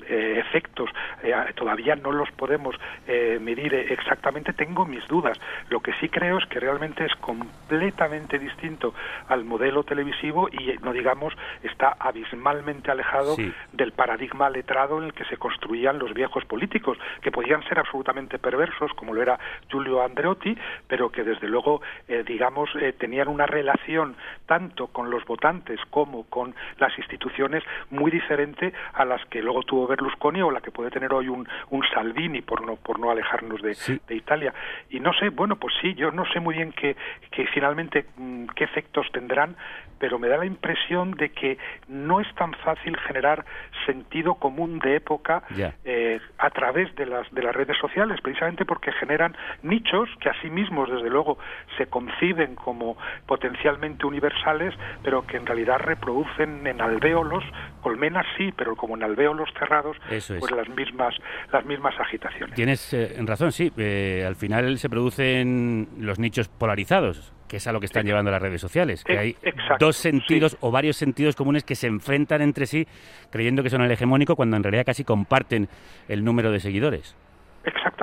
Speaker 25: eh, efectos eh, todavía no los podemos eh, medir exactamente, tengo mis dudas. Lo que sí creo es que realmente es completamente distinto al modelo televisivo y, no digamos, está abismalmente alejado
Speaker 3: Sí.
Speaker 25: del paradigma letrado en el que se construían los viejos políticos, que podían ser absolutamente perversos, como lo era Giulio Andreotti, pero que desde luego, digamos, tenían una relación tanto con los votantes como con las instituciones muy diferente a las que luego tuvo Berlusconi o la que puede tener hoy un, un Salvini, por no, por no alejarnos de, de Italia. Y no sé, bueno, pues sí, yo no sé muy bien qué, qué finalmente mm, qué efectos tendrán, pero me da la impresión de que no es tan fácil generar sentido común de época eh, a través de las de las redes sociales, precisamente porque generan nichos que a sí mismos, desde luego, se conciben como potencialmente universales, pero que en realidad reproducen en alvéolos, colmenas sí, pero como en alvéolos cerrados,
Speaker 3: Eso es.
Speaker 25: pues las mismas las mismas agitaciones.
Speaker 3: Tienes eh, razón, sí. eh, al final se producen los nichos polarizados, que es a lo que están llevando las redes sociales. Que hay
Speaker 25: exacto,
Speaker 3: dos sentidos o varios sentidos comunes que se enfrentan entre sí, creyendo que son el hegemónico, cuando en realidad casi comparten el número de seguidores.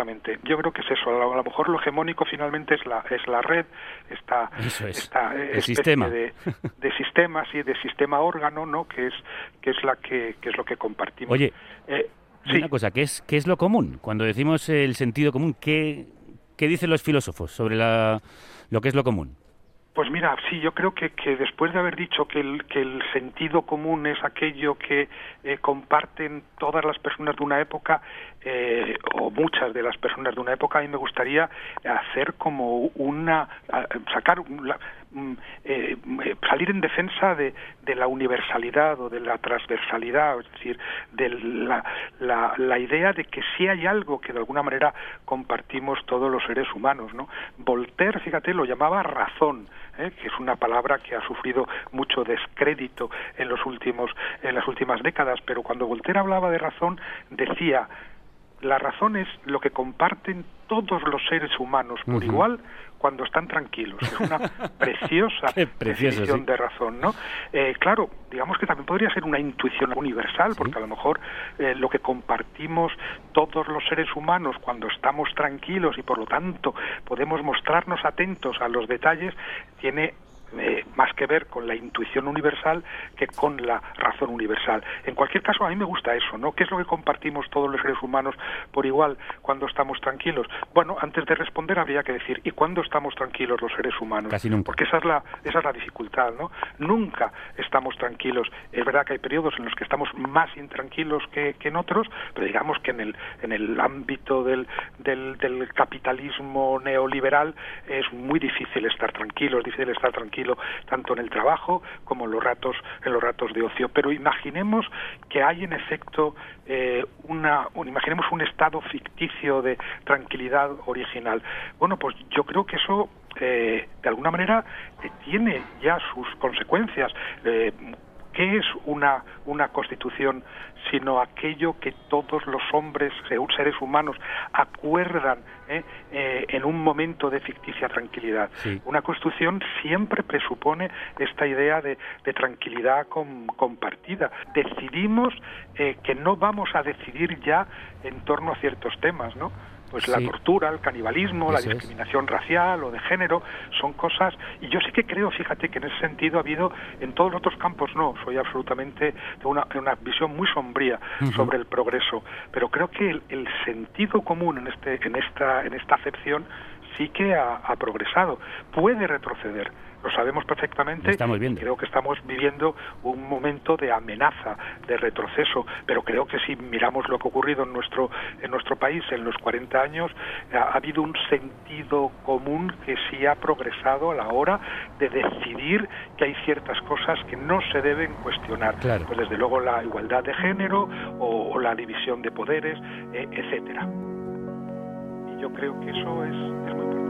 Speaker 25: Exactamente, yo creo que es eso. A lo, a lo mejor lo hegemónico finalmente es la es la red, esta,
Speaker 3: es,
Speaker 25: esta eh,
Speaker 3: el sistema.
Speaker 25: de, de [LAUGHS] sistema, sí, de sistema órgano, ¿no? Que es que es la que, que es lo que compartimos.
Speaker 3: Oye,
Speaker 25: Eh,
Speaker 3: y una cosa, ¿qué es, ¿qué es lo común? Cuando decimos el sentido común, ¿qué, qué dicen los filósofos sobre la, lo que es lo común?
Speaker 25: Pues mira, sí, yo creo que, que después de haber dicho que el, que el sentido común es aquello que eh, comparten todas las personas de una época, eh, o muchas de las personas de una época, a mí me gustaría hacer como una, sacar, eh, eh, salir en defensa de, de la universalidad o de la transversalidad, es decir, de la, la, la idea de que sí hay algo que de alguna manera compartimos todos los seres humanos, ¿no? Voltaire, fíjate, lo llamaba razón, ¿eh? que es una palabra que ha sufrido mucho descrédito en los últimos, en las últimas décadas, pero cuando Voltaire hablaba de razón decía la razón es lo que comparten todos los seres humanos por igual cuando están tranquilos. Es una [LAUGHS] preciosa
Speaker 3: precioso,
Speaker 25: definición
Speaker 3: sí.
Speaker 25: de razón, ¿no? Eh, claro, digamos que también podría ser una intuición universal, porque a lo mejor eh, lo que compartimos todos los seres humanos cuando estamos tranquilos y por lo tanto podemos mostrarnos atentos a los detalles tiene eh, más que ver con la intuición universal que con la razón universal. En cualquier caso, a mí me gusta eso, ¿no? ¿Qué es lo que compartimos todos los seres humanos por igual cuando estamos tranquilos? Bueno, antes de responder habría que decir, ¿y cuándo estamos tranquilos los seres humanos?
Speaker 3: Casi nunca.
Speaker 25: Porque esa es la, esa es la dificultad, ¿no? Nunca estamos tranquilos. Es verdad que hay periodos en los que estamos más intranquilos que, que en otros, pero digamos que en el, en el ámbito del, del, del capitalismo neoliberal es muy difícil estar tranquilo, es difícil estar tranquilo tanto en el trabajo como en los ratos, en los ratos de ocio. Pero imaginemos que hay en efecto eh, una, un- imaginemos un estado ficticio de tranquilidad original. Bueno, pues yo creo que eso eh, de alguna manera eh, tiene ya sus consecuencias. Eh, ¿Qué es una, una constitución sino aquello que todos los hombres, eh, seres humanos, acuerdan eh, eh, en un momento de ficticia tranquilidad?
Speaker 3: Sí.
Speaker 25: Una constitución siempre presupone esta idea de, de tranquilidad com- compartida. Decidimos eh, que no vamos a decidir ya en torno a ciertos temas, ¿no? Pues la tortura, el canibalismo, la
Speaker 3: es.
Speaker 25: discriminación racial o de género, son cosas, y yo sí que creo, fíjate, que en ese sentido ha habido, en todos los otros campos no, soy absolutamente de una, de una visión muy sombría sobre el progreso, pero creo que el, el sentido común en, este, en, esta, en esta acepción sí que ha, ha progresado, puede retroceder. Lo sabemos perfectamente.
Speaker 3: Estamos viendo.
Speaker 25: Creo que estamos viviendo un momento de amenaza, de retroceso, pero creo que si miramos lo que ha ocurrido en nuestro en nuestro país en los 40 años, ha, ha habido un sentido común que sí ha progresado a la hora de decidir que hay ciertas cosas que no se deben cuestionar.
Speaker 3: Claro.
Speaker 25: Pues desde luego la igualdad de género o, o la división de poderes, eh, etcétera. Yo creo que eso es, es muy importante.